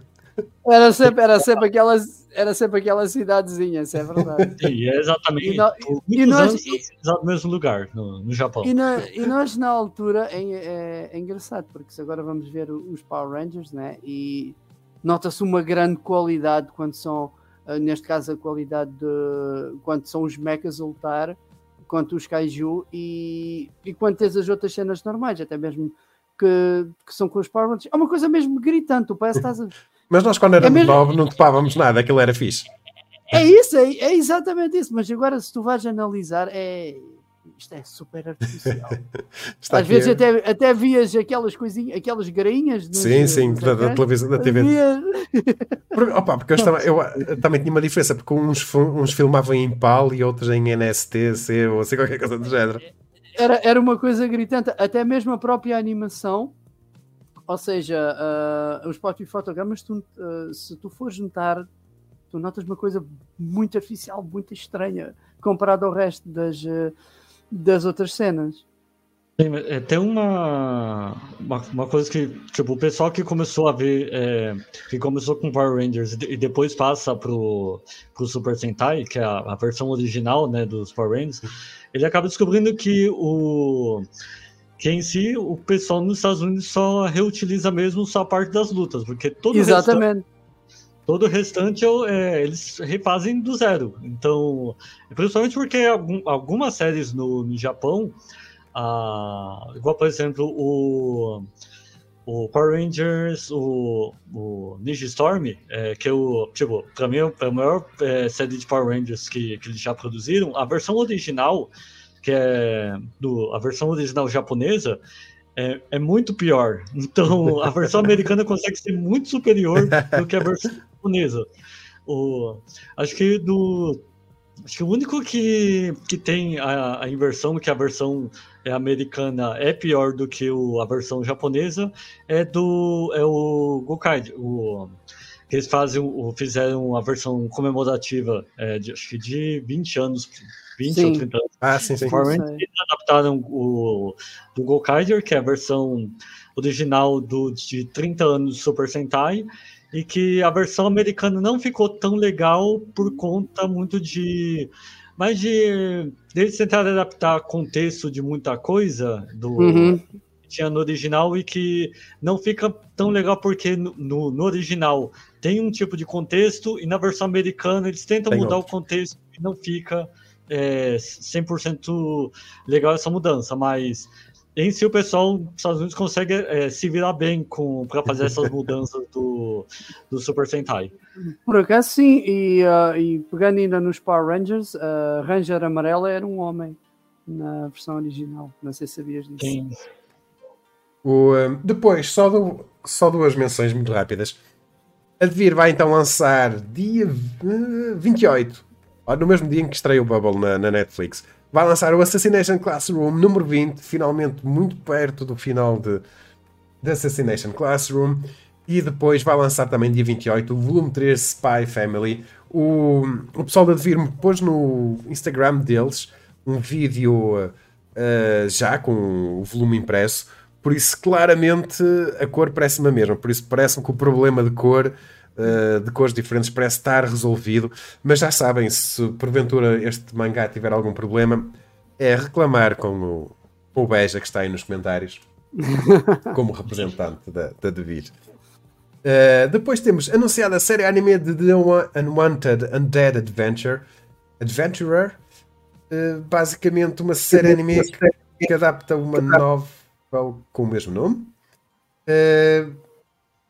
Era sempre, era sempre aquelas, era sempre aquelas cidadezinhas, é verdade. Sim, é exatamente. E, no, e nós, no mesmo lugar, no, no Japão. E, na, e, nós na altura é, é, é, engraçado, porque se agora vamos ver os Power Rangers, né? E nota-se uma grande qualidade quando são, eh, neste caso, a qualidade de quando são os mechas a lutar, quanto os kaiju e, e quando tens as outras cenas normais, até mesmo que, que são com os Power Rangers. É uma coisa mesmo gritante, parece que estás a... Mas nós quando éramos é mesmo... novos não topávamos nada, aquilo era fixe. É isso, é, é, exatamente isso. Mas agora se tu vais analisar, é... Isto é super artificial. Às vezes é... até, até vias aquelas coisinhas, aquelas grainhas. Sim, sim, da, da, televisão, da TV. Porque, opa, porque eu, também, eu, também tinha uma diferença, porque uns, uns filmavam em PAL e outros em NST, ou assim, qualquer coisa do género era, era uma coisa gritante, até mesmo a própria animação, ou seja, uh, os próprios fotogramas, tu, uh, se tu fores notar, tu notas uma coisa muito artificial, muito estranha, comparado ao resto das, uh, das outras cenas. É, tem uma, uma, uma, coisa que, tipo, o pessoal que começou a ver, é, que começou com Power Rangers e depois passa pro, pro Super Sentai, que é a, a versão original, né, dos Power Rangers, ele acaba descobrindo que o que em si o pessoal nos Estados Unidos só reutiliza mesmo só a parte das lutas, porque todo Exatamente. Todo o restante é, eles refazem do zero. Então, principalmente porque algum, algumas séries no, no Japão, ah, igual por exemplo o o Power Rangers, o, o Ninja Storm, é, que eu, tipo, pra mim é a maior é, série de Power Rangers que, que eles já produziram. A versão original, que é do, a versão original japonesa, é, é muito pior. Então, a versão americana consegue ser muito superior do que a versão japonesa. O, acho que do Acho que o único que, que tem a, a inversão, que a versão americana é pior do que o, a versão japonesa, é do é o Gokai. O, eles fazem, o, fizeram a versão comemorativa é, de, acho que de 20 anos, 20 sim. ou 30 anos. Ah, sim, sim. Eles adaptaram o do Gokaider, que é a versão original do, de 30 anos Super Sentai, e que a versão americana não ficou tão legal por conta muito de mais de eles tentar adaptar contexto de muita coisa do uhum. tinha no original e que não fica tão legal porque no, no, no original tem um tipo de contexto e na versão americana eles tentam tem mudar outro. o contexto e não fica é, 100% legal essa mudança, mas em si o pessoal dos Estados Unidos consegue é, se virar bem para fazer essas mudanças do, do Super Sentai. Por acaso sim, e, uh, e pegando ainda nos Power Rangers, a uh, Ranger Amarela era um homem na versão original. Não sei se sabias disso. Sim. O, uh, depois, só, do, só duas menções muito rápidas. A Devir vai então lançar dia 28, no mesmo dia em que estreia o Bubble na, na Netflix vai lançar o Assassination Classroom número 20, finalmente muito perto do final de, de Assassination Classroom. E depois vai lançar também dia 28 o volume 3 Spy Family. O, o pessoal da Devir me pôs no Instagram deles um vídeo uh, já com o volume impresso. Por isso, claramente, a cor parece-me a mesma. Por isso, parece-me que o problema de cor uh, de cores diferentes parece estar resolvido. Mas já sabem, se porventura este mangá tiver algum problema, é reclamar com o, com o Beja que está aí nos comentários, como representante da, da Devir. Uh, depois temos anunciada a série anime de The Unwanted Undead Adventure, Adventurer. Uh, basicamente, uma série anime que, adapta uma novel com o mesmo nome. Uh,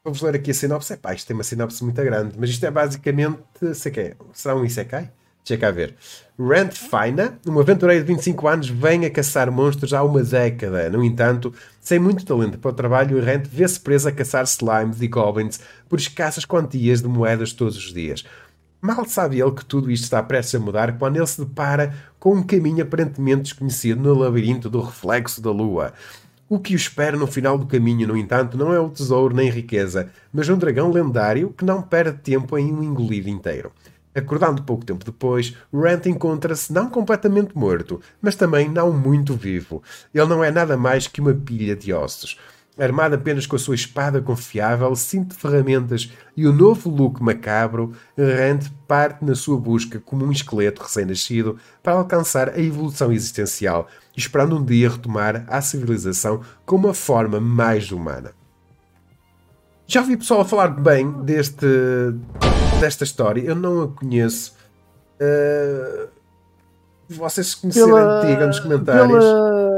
Vamos ler aqui a sinopse. Epá, isto tem uma sinopse muito grande, mas isto é basicamente. Sei que é. Será um Isekai? Deixa cá ver. Rand Fina, um aventureiro de 25 anos, vem a caçar monstros há uma década. No entanto, sem muito talento para o trabalho, Rand vê-se preso a caçar slimes e goblins por escassas quantias de moedas todos os dias. Mal sabe ele que tudo isto está prestes a mudar quando ele se depara com um caminho aparentemente desconhecido no labirinto do reflexo da lua. O que o espera no final do caminho, no entanto, não é o tesouro nem riqueza, mas um dragão lendário que não perde tempo em um engolir inteiro. Acordando pouco tempo depois, Rant encontra-se não completamente morto, mas também não muito vivo. Ele não é nada mais que uma pilha de ossos. Armado apenas com a sua espada confiável, cinto de ferramentas e o novo look macabro, Rand parte na sua busca como um esqueleto recém-nascido para alcançar a evolução existencial, esperando um dia retomar a civilização com uma forma mais humana. Já ouvi pessoal a falar bem deste, desta história, eu não a conheço. Uh, vocês conheceram, digam nos comentários. Pela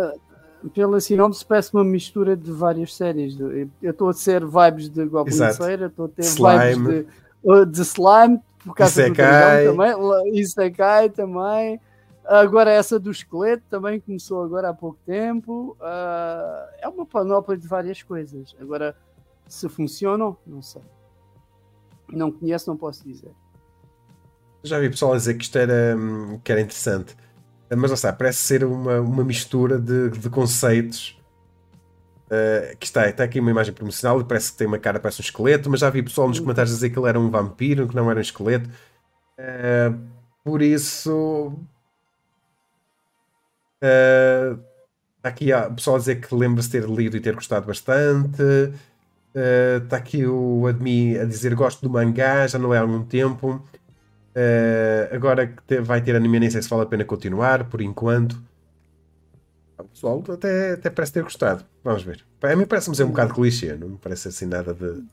pela sinopse parece uma mistura de várias séries. Eu estou a ser vibes de Goblin Slayer, estou a ter slime. vibes de, uh, de Slime, por causa Isekai. do dragão também, Isekai também. Agora essa do esqueleto também começou agora há pouco tempo. Uh, é uma panóplia de várias coisas. Agora, se funcionam, não sei. Não conheço, não posso dizer. Já vi pessoal a dizer que isto era, hum, que era interessante. Mas lá está, parece ser uma, uma mistura de, de conceitos. Uh, que está, está aqui uma imagem promocional e parece que tem uma cara, parece um esqueleto, mas já vi pessoal nos comentários dizer que ele era um vampiro, que não era um esqueleto. Uh, por isso. Uh, aqui há pessoal a dizer que lembra-se ter lido e ter gostado bastante. Uh, está aqui o Admi a dizer gosto do mangá, já não é há algum tempo. Uh, agora que vai ter anime, nem sei se vale a pena continuar, por enquanto. O pessoal até, até parece ter gostado. Vamos ver. A mim parece-me ser um bocado clichê, não me parece assim nada de,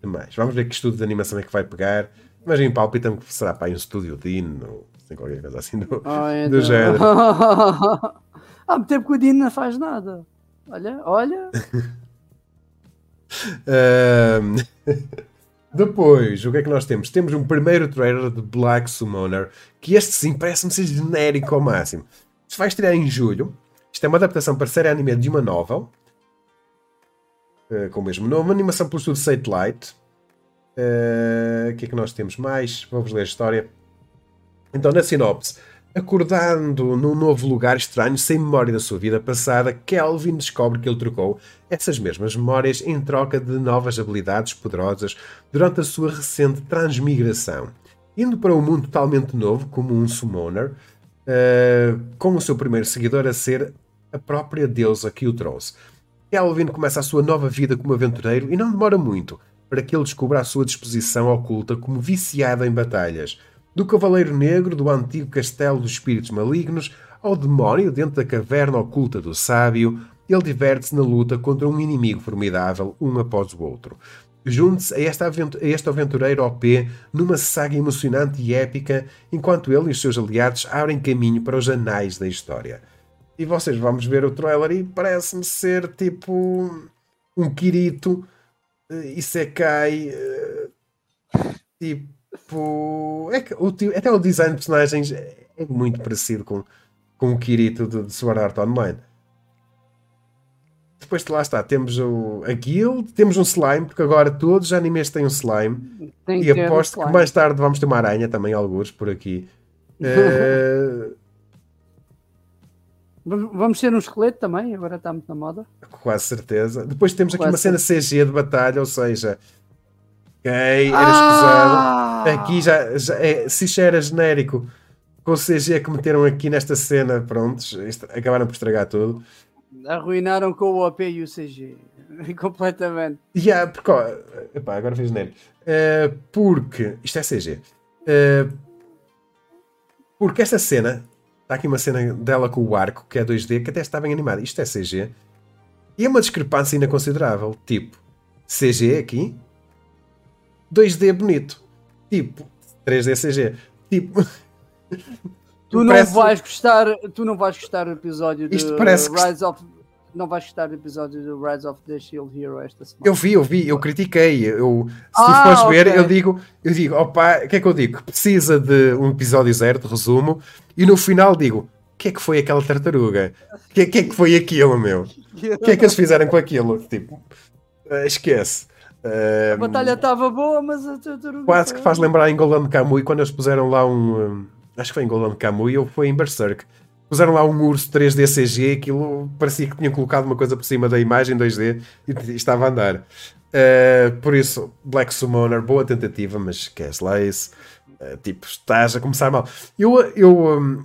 de mais. Vamos ver que estudo de animação é que vai pegar. Mas em palpita-me que será para um estúdio Dean ou assim, qualquer coisa assim do, oh, então. do género. Há muito tempo que o Dean não faz nada. Olha, olha. uh... Depois, o que é que nós temos? Temos um primeiro trailer de Black Summoner, que este sim parece-me ser genérico ao máximo. Isto vai estrear em julho. Isto é uma adaptação para série anime de uma novel, uh, com o mesmo nome, animação pelo estúdio Satellite. Uh, o que é que nós temos mais? Vamos ler a história. Então, na sinopse, Acordando num novo lugar estranho, sem memória da sua vida passada, Kelvin descobre que ele trocou essas mesmas memórias em troca de novas habilidades poderosas durante a sua recente transmigração. Indo para um mundo totalmente novo, como um summoner, uh, com o seu primeiro seguidor a ser a própria deusa que o trouxe. Kelvin começa a sua nova vida como aventureiro e não demora muito para que ele descubra a sua disposição oculta como viciado em batalhas do Cavaleiro Negro do antigo castelo dos espíritos malignos ao demónio dentro da caverna oculta do sábio, ele diverte-se na luta contra um inimigo formidável, um após o outro. Junte-se a, a este aventureiro OP numa saga emocionante e épica, enquanto ele e os seus aliados abrem caminho para os anais da história. E vocês vamos ver o trailer e parece-me ser tipo um Kirito e Sekai. Eh, tipo. É que o, até o design de personagens é muito parecido com, com o Kirito de, de Sword Art Online. Depois lá está, temos o, a Guild, temos um slime, porque agora todos os animes têm um slime. Tem e aposto um que mais tarde vamos ter uma aranha também, alguns por aqui. uh... Vamos ter um esqueleto também, agora está muito na moda. Quase certeza. Depois temos aqui Quase uma cena CG de batalha, ou seja, era ah! escusado. Aqui já, já é, se já era genérico com o CG que meteram aqui nesta cena, prontos, acabaram por estragar tudo. Arruinaram com o OP e o CG. Completamente. Yeah, porque, ó, epá, agora fez nele. Uh, porque, isto é CG. Uh, eh, porque esta cena, está aqui uma cena dela com o arco, que é 2D, que até está bem animada. Isto é CG. E é uma discrepância ainda considerável. Tipo, CG aqui, 2D bonito. Tipo, 3D CG. Tipo. Tu não parece... vais gostar, tu não vais gostar do episódio do Isto parece Rise que... of não vais gostar do episódio do Rise of the Shield Hero esta semana. Eu vi, eu vi, eu critiquei. Eu, se ah, fores okay. ver, eu digo, eu digo, opa, o que é que eu digo? Precisa de um episódio zero de resumo e no final digo, o que é que foi aquela tartaruga? O que, que, é que foi aquilo, meu? O que é que eles fizeram com aquilo? Tipo, uh, esquece. A batalha estava boa, mas a tartaruga. Quase que faz lembrar em Golden Kamuy quando eles puseram lá um acho que foi em Golden Kamuy ou foi em Berserk. Puseram lá um urso 3D CG, aquilo parecia que tinham colocado uma coisa por cima da imagem 2D e, e estava a andar. Uh, por isso, Black Summoner, boa tentativa, mas Casslace, uh, tipo, estás a começar mal. Eu, eu um,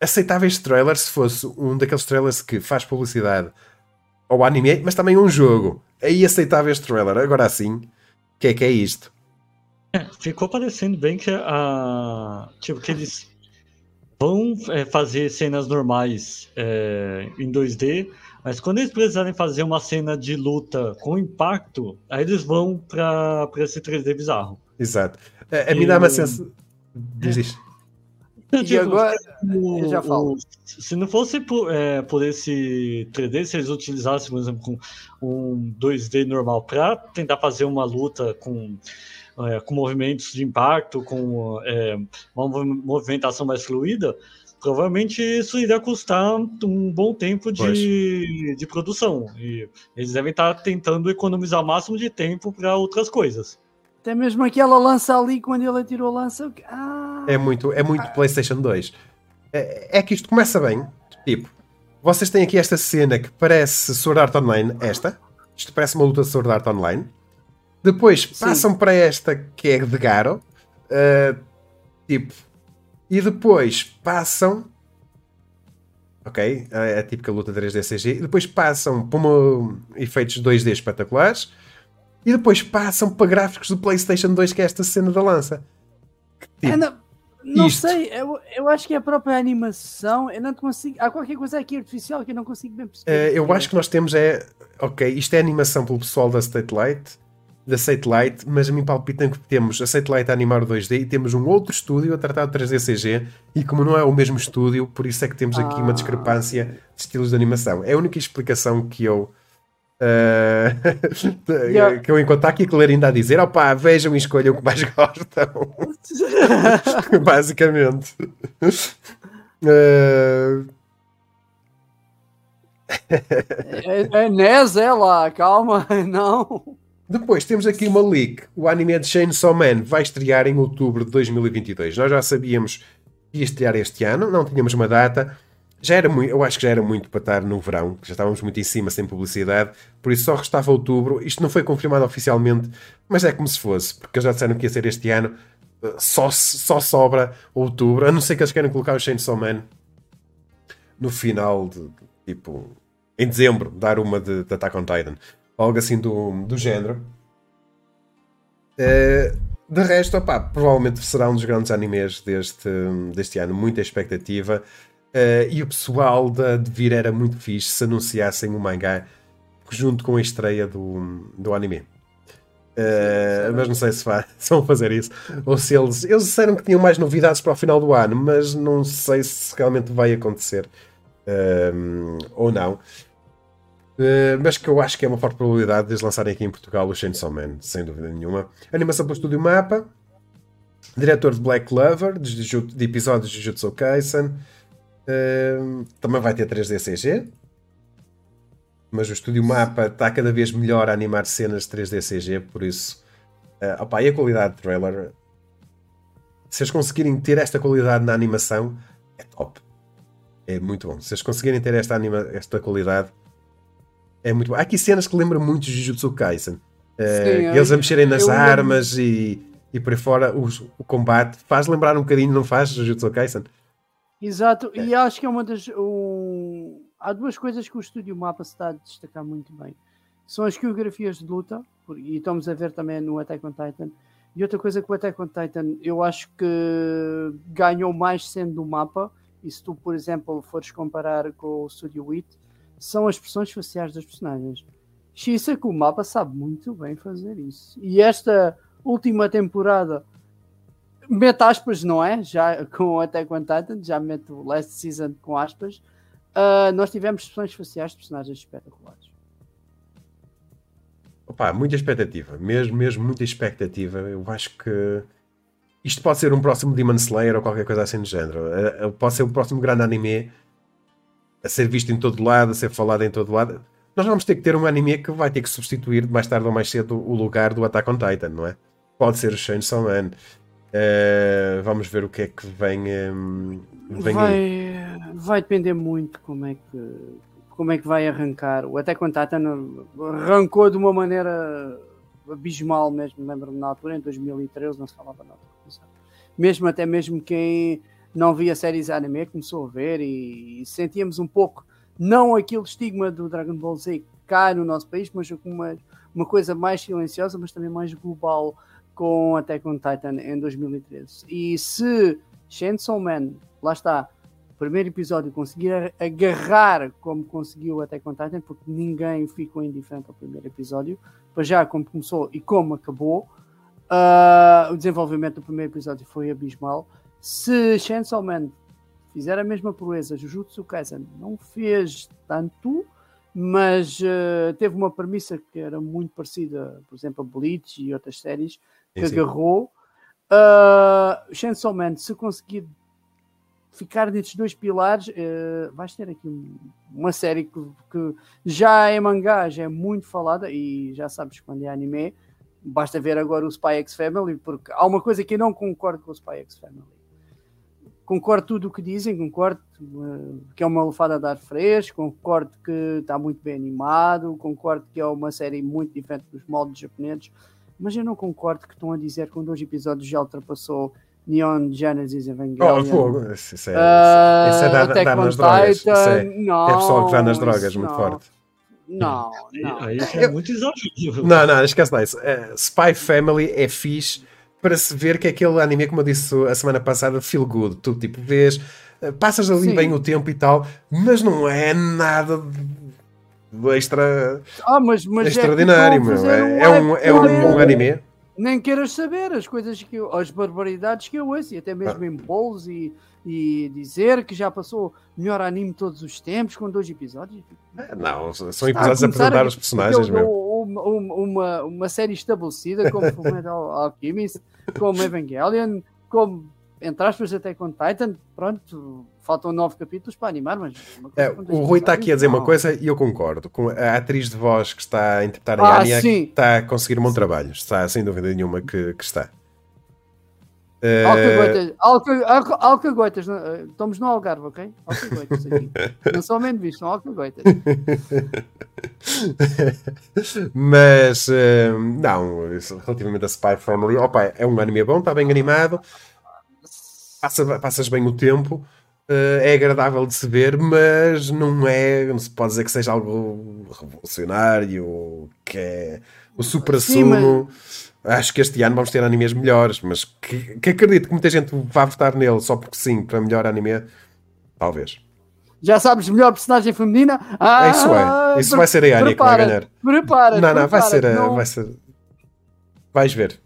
aceitava este trailer se fosse um daqueles trailers que faz publicidade ao anime, mas também um jogo. Aí aceitava este trailer. Agora sim, o que é que é isto? É, ficou parecendo bem que a. Tipo, que eles vão é, fazer cenas normais é, em 2D, mas quando eles precisarem fazer uma cena de luta com impacto, aí eles vão para esse 3D bizarro. Exato. É, é me dá uma sensação. Diz E tipo, agora, o, já falo. O, se não fosse por, é, por esse 3D, se eles utilizassem, por exemplo, com um 2D normal para tentar fazer uma luta com é, com movimentos de impacto, com é, uma movimentação mais fluida, provavelmente isso iria custar um bom tempo de, de produção. E eles devem estar tentando economizar o máximo de tempo para outras coisas. Até mesmo aquela lança ali, quando ele atirou a lança. Ah, é muito, é muito PlayStation 2. É, é que isto começa bem. Tipo, vocês têm aqui esta cena que parece Sword Art Online. Esta. Isto parece uma luta de Sword Art Online. Depois passam Sim. para esta que é de Garo. Uh, tipo. E depois passam. Ok? É a típica luta 3D CG. E depois passam para uma, efeitos 2D espetaculares. E depois passam para gráficos do PlayStation 2, que é esta cena da lança. Tipo, é, não, não sei, eu, eu acho que é a própria animação. Eu não consigo. Há qualquer coisa aqui artificial que eu não consigo bem perceber. Uh, eu acho que nós temos é. Ok, isto é animação pelo pessoal da State Light da Satellite, mas a mim palpita que temos a Satellite a animar o 2D e temos um outro estúdio a tratar de 3D CG e como não é o mesmo estúdio, por isso é que temos aqui ah. uma discrepância de estilos de animação. É a única explicação que eu uh, yeah. que eu encontro aqui a ler ainda a dizer, opá, vejam e escolham o que mais gostam. Basicamente. Uh... é, é NES, é lá, calma, não. Depois temos aqui uma leak. O anime de Chainsaw Man vai estrear em outubro de 2022. Nós já sabíamos que ia estrear este ano, não tínhamos uma data. Já era muito, eu acho que já era muito para estar no verão, já estávamos muito em cima sem publicidade, por isso só restava outubro. Isto não foi confirmado oficialmente, mas é como se fosse, porque já disseram que ia ser este ano. Só, só sobra outubro, a não ser que eles queiram colocar o Chainsaw Man no final de tipo em dezembro, dar uma de, de Attack on Titan algo assim do, do género. Uh, de resto, opá, provavelmente será um dos grandes animes deste, deste ano, muita expectativa. Uh, e o pessoal da de vir era muito fixe se anunciassem o mangá junto com a estreia do, do anime. Uh, mas não sei se, vão fazer isso ou se eles, eles disseram que tinham mais novidades para o final do ano, mas não sei se realmente vai acontecer uh, ou não. Uh, mas que eu acho que é uma forte probabilidade de eles lançarem aqui em Portugal o Chainsaw Man, sem dúvida nenhuma. Animação pelo Estúdio Mapa, diretor de Black Clover, de, de episódios de Jujutsu Kaisen. Também vai ter 3D CG, mas o estúdio Mapa está cada vez melhor a animar cenas 3D CG, por isso. Uh, opa, e a qualidade de trailer. Se eles conseguirem ter esta qualidade na animação, é top. É muito bom. Se eles conseguirem ter esta, anima, esta qualidade, é muito bom. Há aqui cenas que lembram muito Jujutsu Kaisen. Uh, Sim, eles a mexerem nas armas e, e por aí fora, o, o, combate faz lembrar um bocadinho, não faz, Jujutsu Kaisen? Exato, é. e acho que é uma das. Um há duas coisas que o estúdio Mapa se está a destacar muito bem. São as coreografias de luta, e estamos a ver também no Attack on Titan. E outra coisa que o Attack on Titan eu acho que ganhou mais sendo do mapa, e se tu, por exemplo, fores comparar com o Studio Wit, são as expressões faciais dos personagens. É que o mapa sabe muito bem fazer isso. E esta última temporada, mete aspas, não é? Já com Attack on Titan, já mete o last season com aspas, Uh, nós tivemos expressões faciais de personagens espetaculares. Opa, muita expectativa, mesmo, mesmo muita expectativa. Eu acho que isto pode ser um próximo Demon Slayer ou qualquer coisa assim do género. Uh, pode ser o próximo grande anime a ser visto em todo lado, a ser falado em todo lado. Nós vamos ter que ter um anime que vai ter que substituir mais tarde ou mais cedo o lugar do Attack on Titan, não é? Pode ser o Chainsaw Man. Uh, vamos ver o que é que vem, um, vem vai, vai depender muito como é que como é que vai arrancar. O Attack on Titan arrancou de uma maneira abismal mesmo, lembro-me na altura, em 2013 não se falava nada. Mesmo até mesmo quem não via séries anime começou a ver e, e sentíamos um pouco, não aquele estigma do Dragon Ball Z cá no nosso país, mas uma, uma coisa mais silenciosa, mas também mais global com Attack on Titan em 2013. E se Chainsaw Man, lá está, primeiro episódio conseguir agarrar como conseguiu até on Titan, porque ninguém ficou indiferente ao primeiro episódio, para já como começou e como acabou. Uh, o desenvolvimento do primeiro episódio foi abismal. Se Chainsaw Man fizer a mesma proeza, Jujutsu Kaisen não fez tanto, mas uh, teve uma premissa que era muito parecida, por exemplo, a Bleach e outras séries, que sim, agarrou. Uh, Chainsaw Man, se conseguir ficar nestes dois pilares, uh, vais ter aqui uma série que, que, já é mangá, já é muito falada e já sabes quando é anime, basta ver agora o Spy X Family, porque há uma coisa que eu não concordo com o Spy X Family. Concordo tudo o que dizem, concordo uh, que é uma lufada de ar fresco, concordo que está muito bem animado, concordo que é uma série muito diferente dos moldes japoneses, mas eu não concordo que estão a dizer que com dois episódios já ultrapassou Neon Genesis Evangelion. Oh, fogo. Isso é, uh, isso é dar, dar nas drogas. Isso é, não, é pessoal que dá nas drogas muito não. forte. Não, não. Isso é muito exagero. Não, não, esquece lá isso. Uh, Spy Family é fixe para se ver que aquele anime, como eu disse a semana passada, feel good. Tu tipo vês, uh, passas ali Sim. bem o tempo e tal, mas não é nada extra ah, mas, mas é extraordinário, é meu. É, é, um, é um, um anime nem queiras saber as coisas que eu, as barbaridades que eu ouço, e até mesmo ah. em e, e dizer que já passou melhor anime todos os tempos com dois episódios. É, não, são episódios a apresentar a, os personagens mesmo. Uma, uma, uma série estabelecida como Fullmetal Alchemist, como Evangelion, como entre aspas até com Titan, pronto, faltam nove capítulos para animar, mas. É, o Rui está aqui a dizer uma coisa e eu concordo. Com a atriz de voz que está a interpretar a ah, Anya está a conseguir um bom trabalho. Está sem dúvida nenhuma que, que está. Uh... Alcagoitas, eh, estamos no Algarve, ok? Alcagoitas aqui. não são menos visto, são alcagoitas. Mas, uh, não, relativamente a Spy Family, opa, é um anime bom, está bem animado, passa, passas bem o tempo. Uh, é agradável de se ver, mas não é, não se pode dizer que seja algo revolucionário, que é o supra-sumo. Acho que este ano vamos ter animes melhores, mas que, que, acredito que muita gente vá votar nele só porque sim, para melhor anime, talvez. Já sabes, melhor personagem feminina. Ah, isso é. Isso vai ser a Anya que vai ganhar. Prepara. Não, não, vai ser, não... vai ser. Vais ver.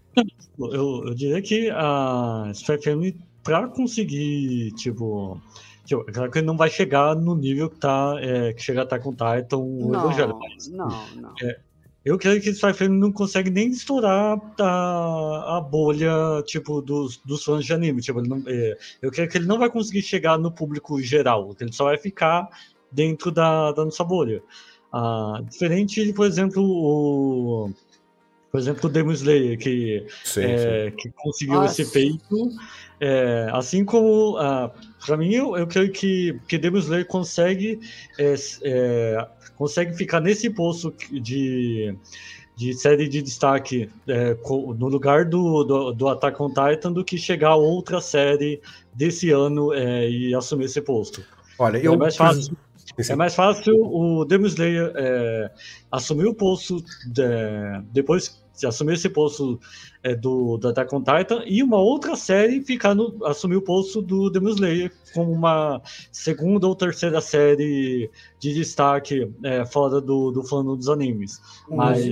Eu, eu diria que a Spy Family, pra conseguir, tipo. Tipo, claro que ele não vai chegar no nível que tá. É, que chega a estar com Titan o não, Evangelho, mas. Não, não. É, eu creio que Family não consegue nem estourar a, a bolha, tipo, dos, dos fãs de anime. Tipo, não, é, eu creio que ele não vai conseguir chegar no público geral. Ele só vai ficar dentro da, da nossa bolha. Ah, diferente por exemplo, o. Por exemplo, o Demon Slayer, que, sim, é, sim. que conseguiu esse feito. É, assim como, ah, para mim, eu, eu creio que, que Demon Slayer consegue, é, é, consegue ficar nesse posto de, de série de destaque é, no lugar do, do, do, Attack on Titan do que chegar a outra série desse ano é, e assumir esse posto. Olha, eu... É mais fácil, é mais fácil o Demon Slayer é, assumir o posto de, depois assumir esse posto é, do, do Attack on Titan e uma outra série ficar no, assumir o posto do Demon Slayer como uma segunda ou terceira série de destaque é, fora do, do dos animes. Mas,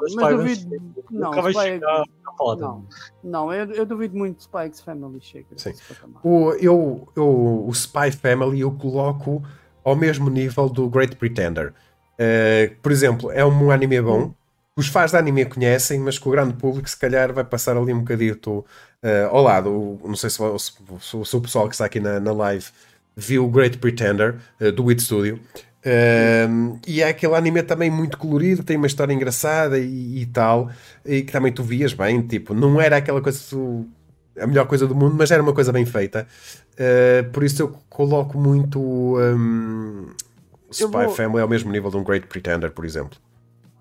mas, mas duvido, não, nunca vai Spy, chegar foda. Não, não eu, eu duvido muito que Spike's Family chegue. Sim. O, eu, eu, o Spy Family eu coloco ao mesmo nível do Great Pretender. Uh, por exemplo, é um anime bom. Os fãs de anime conhecem, mas que o grande público se calhar vai passar ali um bocadito uh, ao lado. Não sei se, se, se, se, o pessoal que está aqui na, na live viu o Great Pretender uh, do It Studio. Uh, e é aquele anime também muito colorido, tem uma história engraçada e, e, tal, e que também tu vias bem, tipo, não era aquela coisa tu, a melhor coisa do mundo, mas era uma coisa bem feita. Uh, por isso eu coloco muito um, Spy vou... Family ao mesmo nível de um Great Pretender, por exemplo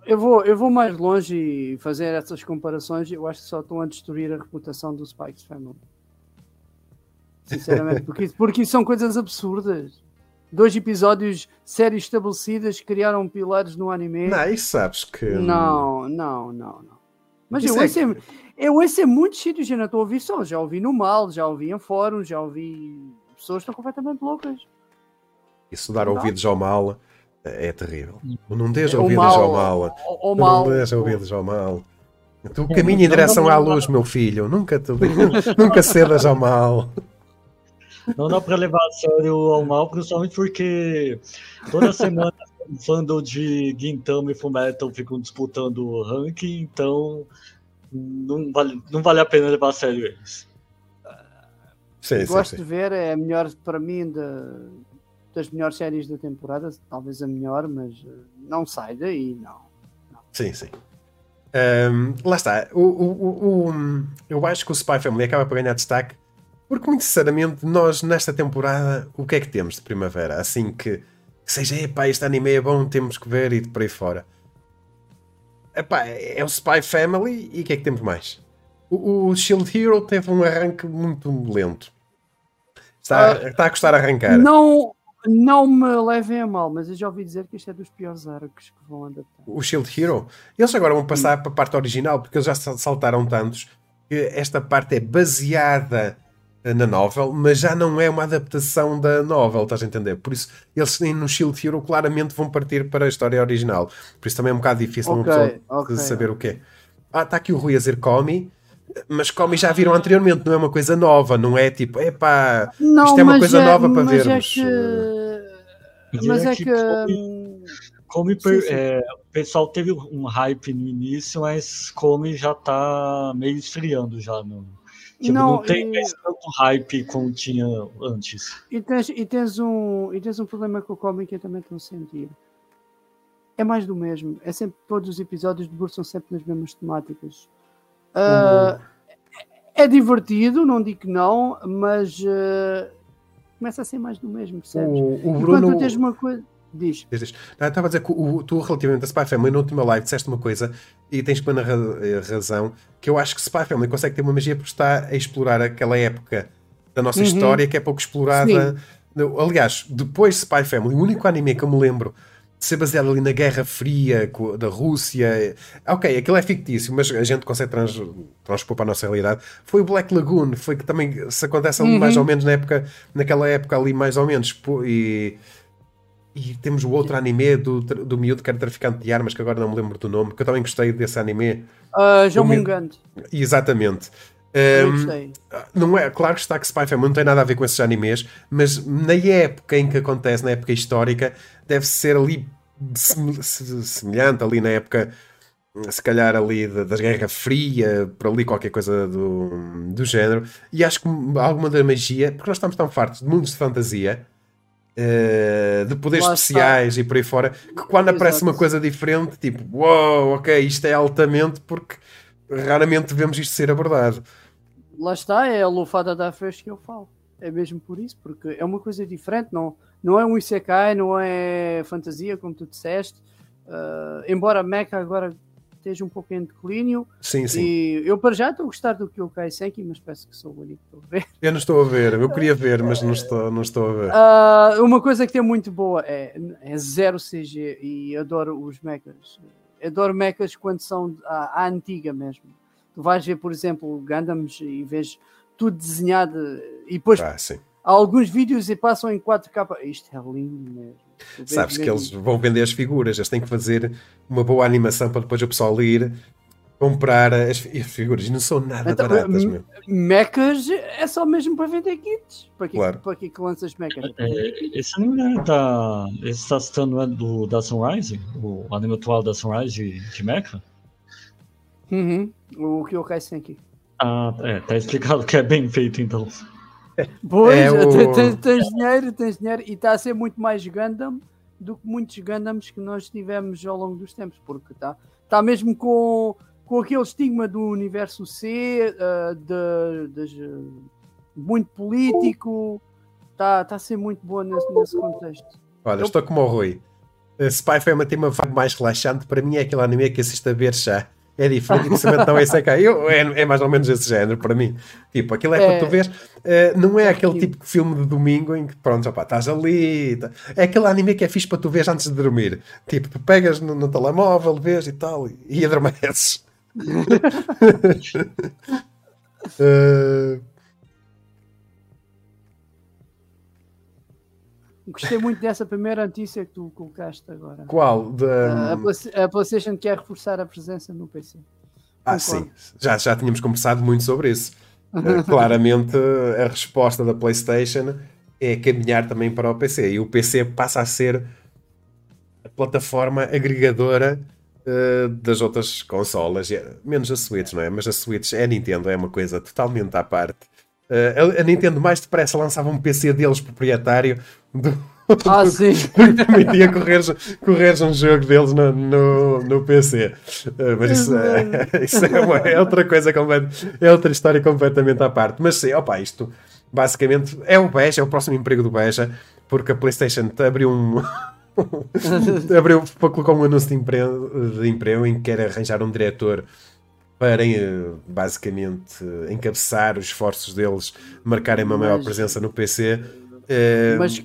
eu vou, eu vou mais longe e fazer essas comparações. Eu acho que só estão a destruir a reputação do Spikes Family. Sinceramente, porque, porque são coisas absurdas. Dois episódios, séries estabelecidas, criaram pilares no anime. Não, isso sabes que. Não, não, não, não. Mas eu ouço, é... eu ouço muito sítios, já não estou a ouvir só. Já ouvi no mal, já ouvi em fóruns, já ouvi. Pessoas estão completamente loucas. Isso dar ouvidos ao mal é terrível. Não deixa ouvidos ao mal. O, mal. Não deixa ouvidos ao mal. Tu caminha em direção à luz, meu filho. Nunca, tu, nunca cedas ao mal. Não dá para levar a sério ao mal, principalmente porque toda semana o fandom de Gintama e Fullmetal ficam disputando o ranking, então não vale, não vale a pena levar a sério eles. Sim, Gosto sim, sim. de ver, é melhor para mim de, das melhores séries da temporada, talvez a melhor, mas eh, não sai daí, não. não. Sim, sim. Um, lá está. O, o, o, eu acho que o Spy Family acaba por ganhar destaque porque, muito sinceramente, nós nesta temporada, o que é que temos de primavera? Assim que, que seja, epá, este anime é bom, temos que ver e de por aí fora. Epá, é o Spy Family e o que é que temos mais? O, o Shield Hero teve um arranque muito lento. Está, uh, está a custar arrancar. Não, não me levem a mal, mas eu já ouvi dizer que isto é dos piores arcos que vão adaptar. O Shield Hero? Eles agora vão passar Sim. para a parte original, porque eles já saltaram tantos que esta parte é baseada na novel, mas já não é uma adaptação da novel, estás a entender? Por isso, eles no Shield Hero claramente vão partir para a história original. Por isso também é um bocado difícil okay, uma pessoa okay. saber o que é. Ah, está aqui o Rui a dizer Comi, mas como já viram anteriormente, não é uma coisa nova, não é tipo, epá, não, isto é uma coisa é, nova para é vermos. É que... Mas é que. Come, per, é, o pessoal teve um hype no início, mas Come já tá meio esfriando já. No, tipo, não, não tem e... tanto hype como tinha antes. E tens, e tens, um, e tens um problema com o Come que eu também estou a sentir. É mais do mesmo. É sempre, todos os episódios debruçam sempre nas mesmas temáticas Uh, é divertido, não digo que não, mas uh, começa a ser mais do mesmo, percebes? O, o Bruno... Enquanto tens uma coisa. Diz. Diz, diz. Não, estava a dizer que o, tu, relativamente a Spy Family, na última live disseste uma coisa e tens plena eh, razão, que eu acho que Spy Family consegue ter uma magia porque está a explorar aquela época da nossa uhum. história que é pouco explorada. Sim. Aliás, depois de Spy Family, o único anime que eu me lembro ser baseado ali na Guerra Fria da Rússia. Ok, aquilo é fictício, mas a gente consegue trans, transpor para a nossa realidade. Foi o Black Lagoon, foi que também se acontece ali uhum. mais ou menos na época, naquela época ali mais ou menos. E, e temos o outro anime do, do miúdo que era traficante de armas, que agora não me lembro do nome, que eu também gostei desse anime. Uh, João Mungand. Exatamente. Um, não é, claro que está que Spy Family não tem nada a ver com esses animes, mas na época em que acontece, na época histórica, deve ser ali semelhante, ali na época, se calhar ali da, Guerra Fria, por ali qualquer coisa do, do género. E acho que alguma da magia, porque nós estamos tão fartos de mundos de fantasia, uh, de poderes Lá especiais está. e por aí fora, que quando Exato. aparece uma coisa diferente, tipo, uau, wow, ok, isto é altamente, porque raramente vemos isto ser abordado. Lá está, é a lufada da festa que eu falo. É mesmo por isso, porque é uma coisa diferente, não, não é um Isekai, não é fantasia, como tu disseste. Uh, embora Mecha agora esteja um pouco em declínio. Sim, sim. E eu para já estou a gostar do Kyokai Senki, mas parece que sou o único que estou a ver. Eu não estou a ver, eu queria ver, mas não estou, não estou a ver. Uh, uma coisa que tem muito boa é, é zero CG e adoro os mechas adoro mechas quando são à, à, antiga mesmo. Tu vais ver, por exemplo, Gundams e vês tudo desenhado e depois ah, há alguns vídeos e passam em 4K. Isto é lindo mesmo. Sabes que eles vão vender as figuras, eles têm que fazer uma boa animação para depois o pessoal ir comprar as figuras. Não são nada então, baratas, meu. Mechas é só mesmo para vender kits. Para que, claro. para que, que lanças mechas? É, esse anime é da. Esse está citando é do, da Sunrise? O anime atual da Sunrise de, de mecha? Uhum. O Kyokai Senki. Ah, é, tá explicado que é bem feito então. Pois, é o... tens, tens dinheiro, tens dinheiro e está a ser muito mais Gundam do que muitos Gundams que nós tivemos ao longo dos tempos, porque está tá mesmo com com aquele estigma do universo C, uh, de, de, muito político, está tá a ser muito boa nesse, nesse contexto. Olha, Eu... estou como o Rui. Uh, Spy Family tem uma vibe mais relaxante. Para mim é aquele anime que assisto a ver já. É diferente, principalmente não é Sekai. Eu, é, é mais ou menos esse género para mim. Tipo, aquilo é, é para tu ver. Uh, não é, é aquele tipo de filme de domingo em que, pronto, opa, estás ali. Tá. É aquele anime que é fixe para tu ver antes de dormir. Tipo, tu pegas no, no telemóvel, vês e tal, e, e adormeces uh... Gostei muito dessa primeira notícia que tu colocaste agora. Qual? Da... A, a PlayStation quer reforçar a presença no PC. Ah, sim. Já, já tínhamos conversado muito sobre isso. Uh, claramente, a resposta da PlayStation é caminhar também para o PC. E o PC passa a ser a plataforma agregadora uh, das outras consolas, menos a Switch, não é? Mas a Switch é a Nintendo, é uma coisa totalmente à parte. Uh, a Nintendo mais depressa lançava um PC deles proprietário do, ah, sim. permitia correr, correr um jogo deles no, no, no PC. Uh, mas isso, é, isso é, uma, é, outra coisa, é outra história completamente à parte. Mas sim, opa, isto basicamente é o Beja, é o próximo emprego do Beja, porque a PlayStation abriu um. Abriu, colocou um anúncio de emprego, de emprego em que quer arranjar um diretor para eh, basicamente encabeçar os esforços deles, marcarem uma maior presença no PC. Eh, mas,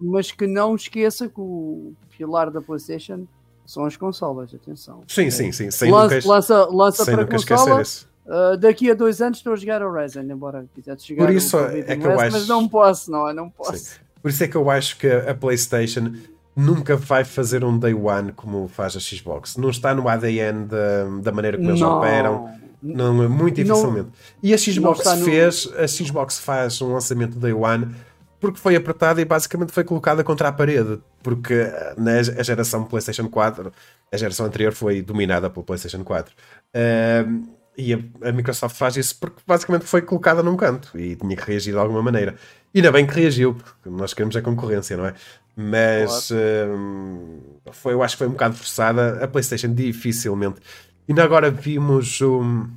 mas que não esqueça que o pilar da PlayStation são as consolas, atenção. Sim, sim, sim. Sem lança, nunca, lança, lança sem para consola. Uh, daqui a dois anos estou a jogar Resident, embora quisesse jogar Por isso é que eu acho... mas não posso, não é? Não posso. Sim. Por isso é que eu acho que a PlayStation nunca vai fazer um day one como faz a Xbox. Não está no ADN da, da maneira como eles não. operam. Não, muito dificilmente. Não, e a Xbox fez, no... a Xbox faz um lançamento day one porque foi apertada e basicamente foi colocada contra a parede. Porque na a geração PlayStation 4, a geração anterior foi dominada pelo PlayStation 4. Uh, e a, a, Microsoft faz isso porque basicamente foi colocada num canto e tinha que reagir de alguma maneira. E ainda bem que reagiu, porque nós queremos a concorrência, não é? Mas hum, foi, eu acho que foi um bocado forçada. A PlayStation dificilmente. Ainda agora vimos um,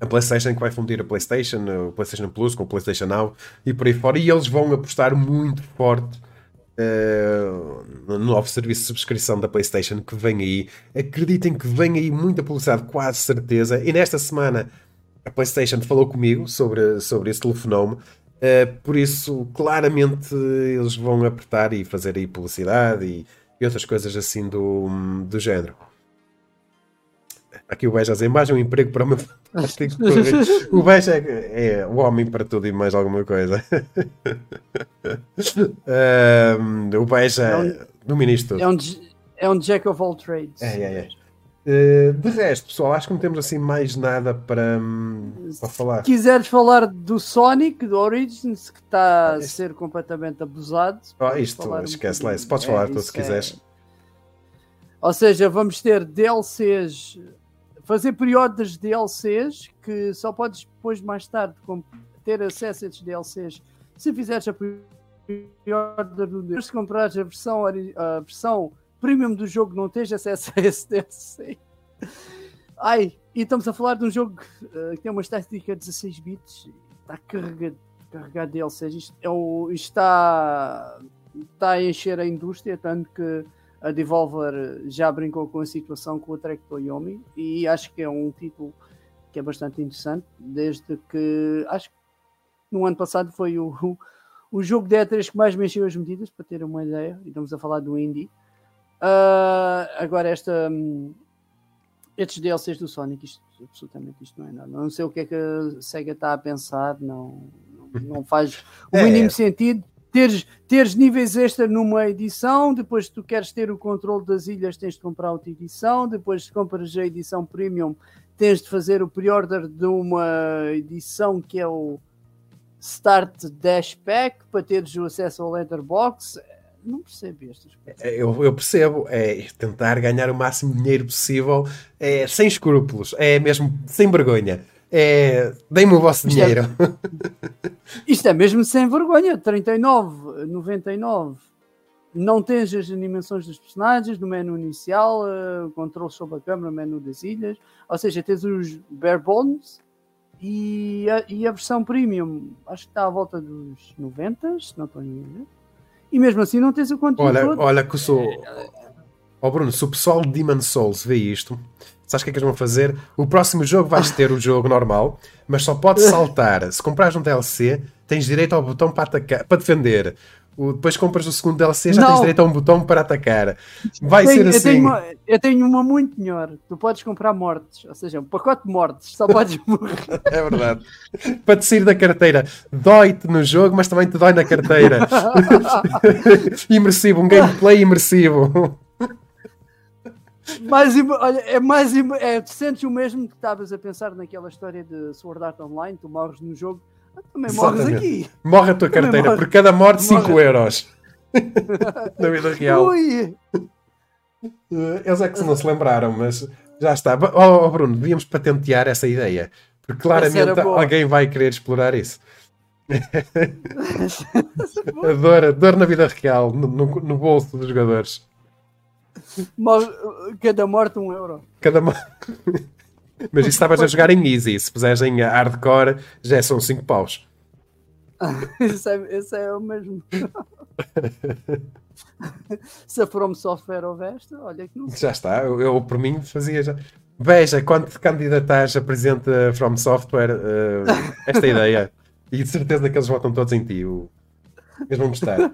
a PlayStation que vai fundir a PlayStation, o PlayStation Plus com o PlayStation Now e por aí fora. E eles vão apostar muito forte uh, no novo serviço de subscrição da PlayStation que vem aí. Acreditem que vem aí muita publicidade, quase certeza. E nesta semana a PlayStation falou comigo sobre, sobre esse telefonoma Uh, por isso, claramente, eles vão apertar e fazer aí publicidade e, e outras coisas assim do, do género. Aqui o Beja a imagem um emprego para o meu fantástico O Beja é, é, o homem para tudo e mais alguma coisa. um, o Beja é um, domina isto tudo. É um, é um jack of all trades. É, é, é. Uh, de resto, pessoal, acho que não temos assim mais nada para, um, para falar. Se quiseres falar do Sonic, do Origins, que está a ser completamente abusado. Oh, isto, esquece um lá, se podes é, falar tu se quiseres. É... Ou seja, vamos ter DLCs, fazer períodos de DLCs que só podes depois, mais tarde, ter acesso a esses DLCs se fizeres a pre-order do Se comprares a versão, a versão premium do jogo não tens acesso a esse DLC. Ai, e estamos a falar de um jogo uh, que tem uma estética de 16 bits, está carregado, carregado de DLCs. Isto, é o, isto está, está a encher a indústria, tanto que a Devolver já brincou com a situação com o Trek Toyomi e acho que é um título que é bastante interessante, desde que acho que no ano passado foi o, o, jogo de E3 que mais mexeu as medidas, para ter uma ideia, e estamos a falar do Indie. Uh, agora, esta, um, estes DLCs do Sonic, isto, absolutamente isto não é nada. Não sei o que é que a SEGA está a pensar, não, não, não faz o é. mínimo é. sentido. Teres, teres níveis extra numa edição, depois tu queres ter o controle das ilhas, tens de comprar outra edição, depois se compras a edição premium, tens de fazer o pre-order de uma edição que é o Start Dash Pack para teres o acesso ao Letterbox não percebo estas coisas. É, eu, eu, percebo, é tentar ganhar o máximo de dinheiro possível, é, sem escrúpulos, é mesmo sem vergonha. É, Deem-me o vosso isto é- dinheiro. É, isto é mesmo sem vergonha. 39,99. Não tens as animações dos personagens no menu inicial, uh, controle sobre a câmera, menu das ilhas. Ou seja, tens os bare bones e a, e a versão premium. Acho que está à volta dos 90, se não estou engano e mesmo assim não tens o conteúdo olha, todo. Olha que sou... Oh Bruno, se o pessoal de Demon Souls vê isto, sabes o que é que eles vão fazer? O próximo jogo vais ter o jogo normal, mas só pode saltar. Se comprares um DLC, tens direito ao botão para atacar, para defender. O, depois compras o segundo DLC, já não. tens direito a um botão para atacar. Vai tenho, ser assim. Eu tenho, uma, eu tenho, uma, muito melhor. Tu podes comprar mortes, ou seja, um pacote de mortes, só podes morrer. é verdade. Para te sair da carteira, dói-te no jogo, mas também te dói na carteira. imersivo, um gameplay imersivo. mais, olha, é mais. É, tu sentes o mesmo que estavas a pensar naquela história de Sword Art Online, tu morres no jogo também morres aqui. Morre a tua Também carteira, morre. por cada morte 5 euros. Na vida real. Ui. Eh, eles é que não se lembraram, mas já está. Oh, oh Bruno, devíamos patentear essa ideia. Porque claramente alguém vai querer explorar isso. a, dor, a dor na vida real, no, no, no bolso dos jogadores. Cada morte um euro. Cada morte. Mas isso estavas a jogar em easy. Se puseres em hardcore, já são 5 paus. esse, é, esse é o mesmo. Se a From Software houvesse, olha que não sei. Já está, eu, eu por mim fazia já. Veja, quando te candidatas a presidente From Software, uh, esta ideia. E de certeza que eles votam todos em ti. O... Eles vão gostar.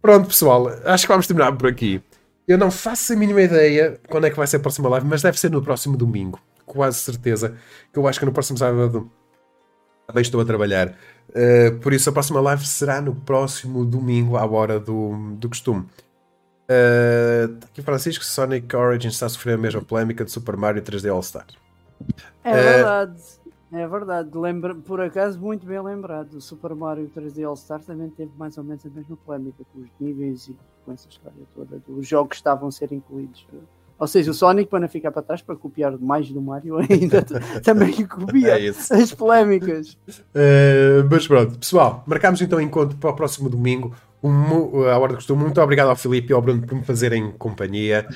Pronto, pessoal, acho que vamos terminar por aqui. Eu não faço a mínima ideia quando é que vai ser a próxima live, mas deve ser no próximo domingo quase certeza que eu acho que no próximo sábado também estou a trabalhar. Uh, por isso, a próxima live será no próximo domingo, à hora do, do costume. Uh, aqui Francisco, Sonic Origins está a sofrer a mesma polémica de Super Mario 3D All-Star. É uh, verdade, é verdade. Lembra, por acaso, muito bem lembrado. O Super Mario 3D All-Star também teve mais ou menos a mesma polémica com os níveis e com essa história toda. Os jogos estavam a ser incluídos. Ou seja, o Sonic, para não ficar para trás, para copiar mais do Mario, ainda também copia é as polémicas. Uh, mas pronto, pessoal, marcamos então encontro para o próximo domingo. Um, a hora de costume. Muito obrigado ao Filipe e ao Bruno por me fazerem companhia.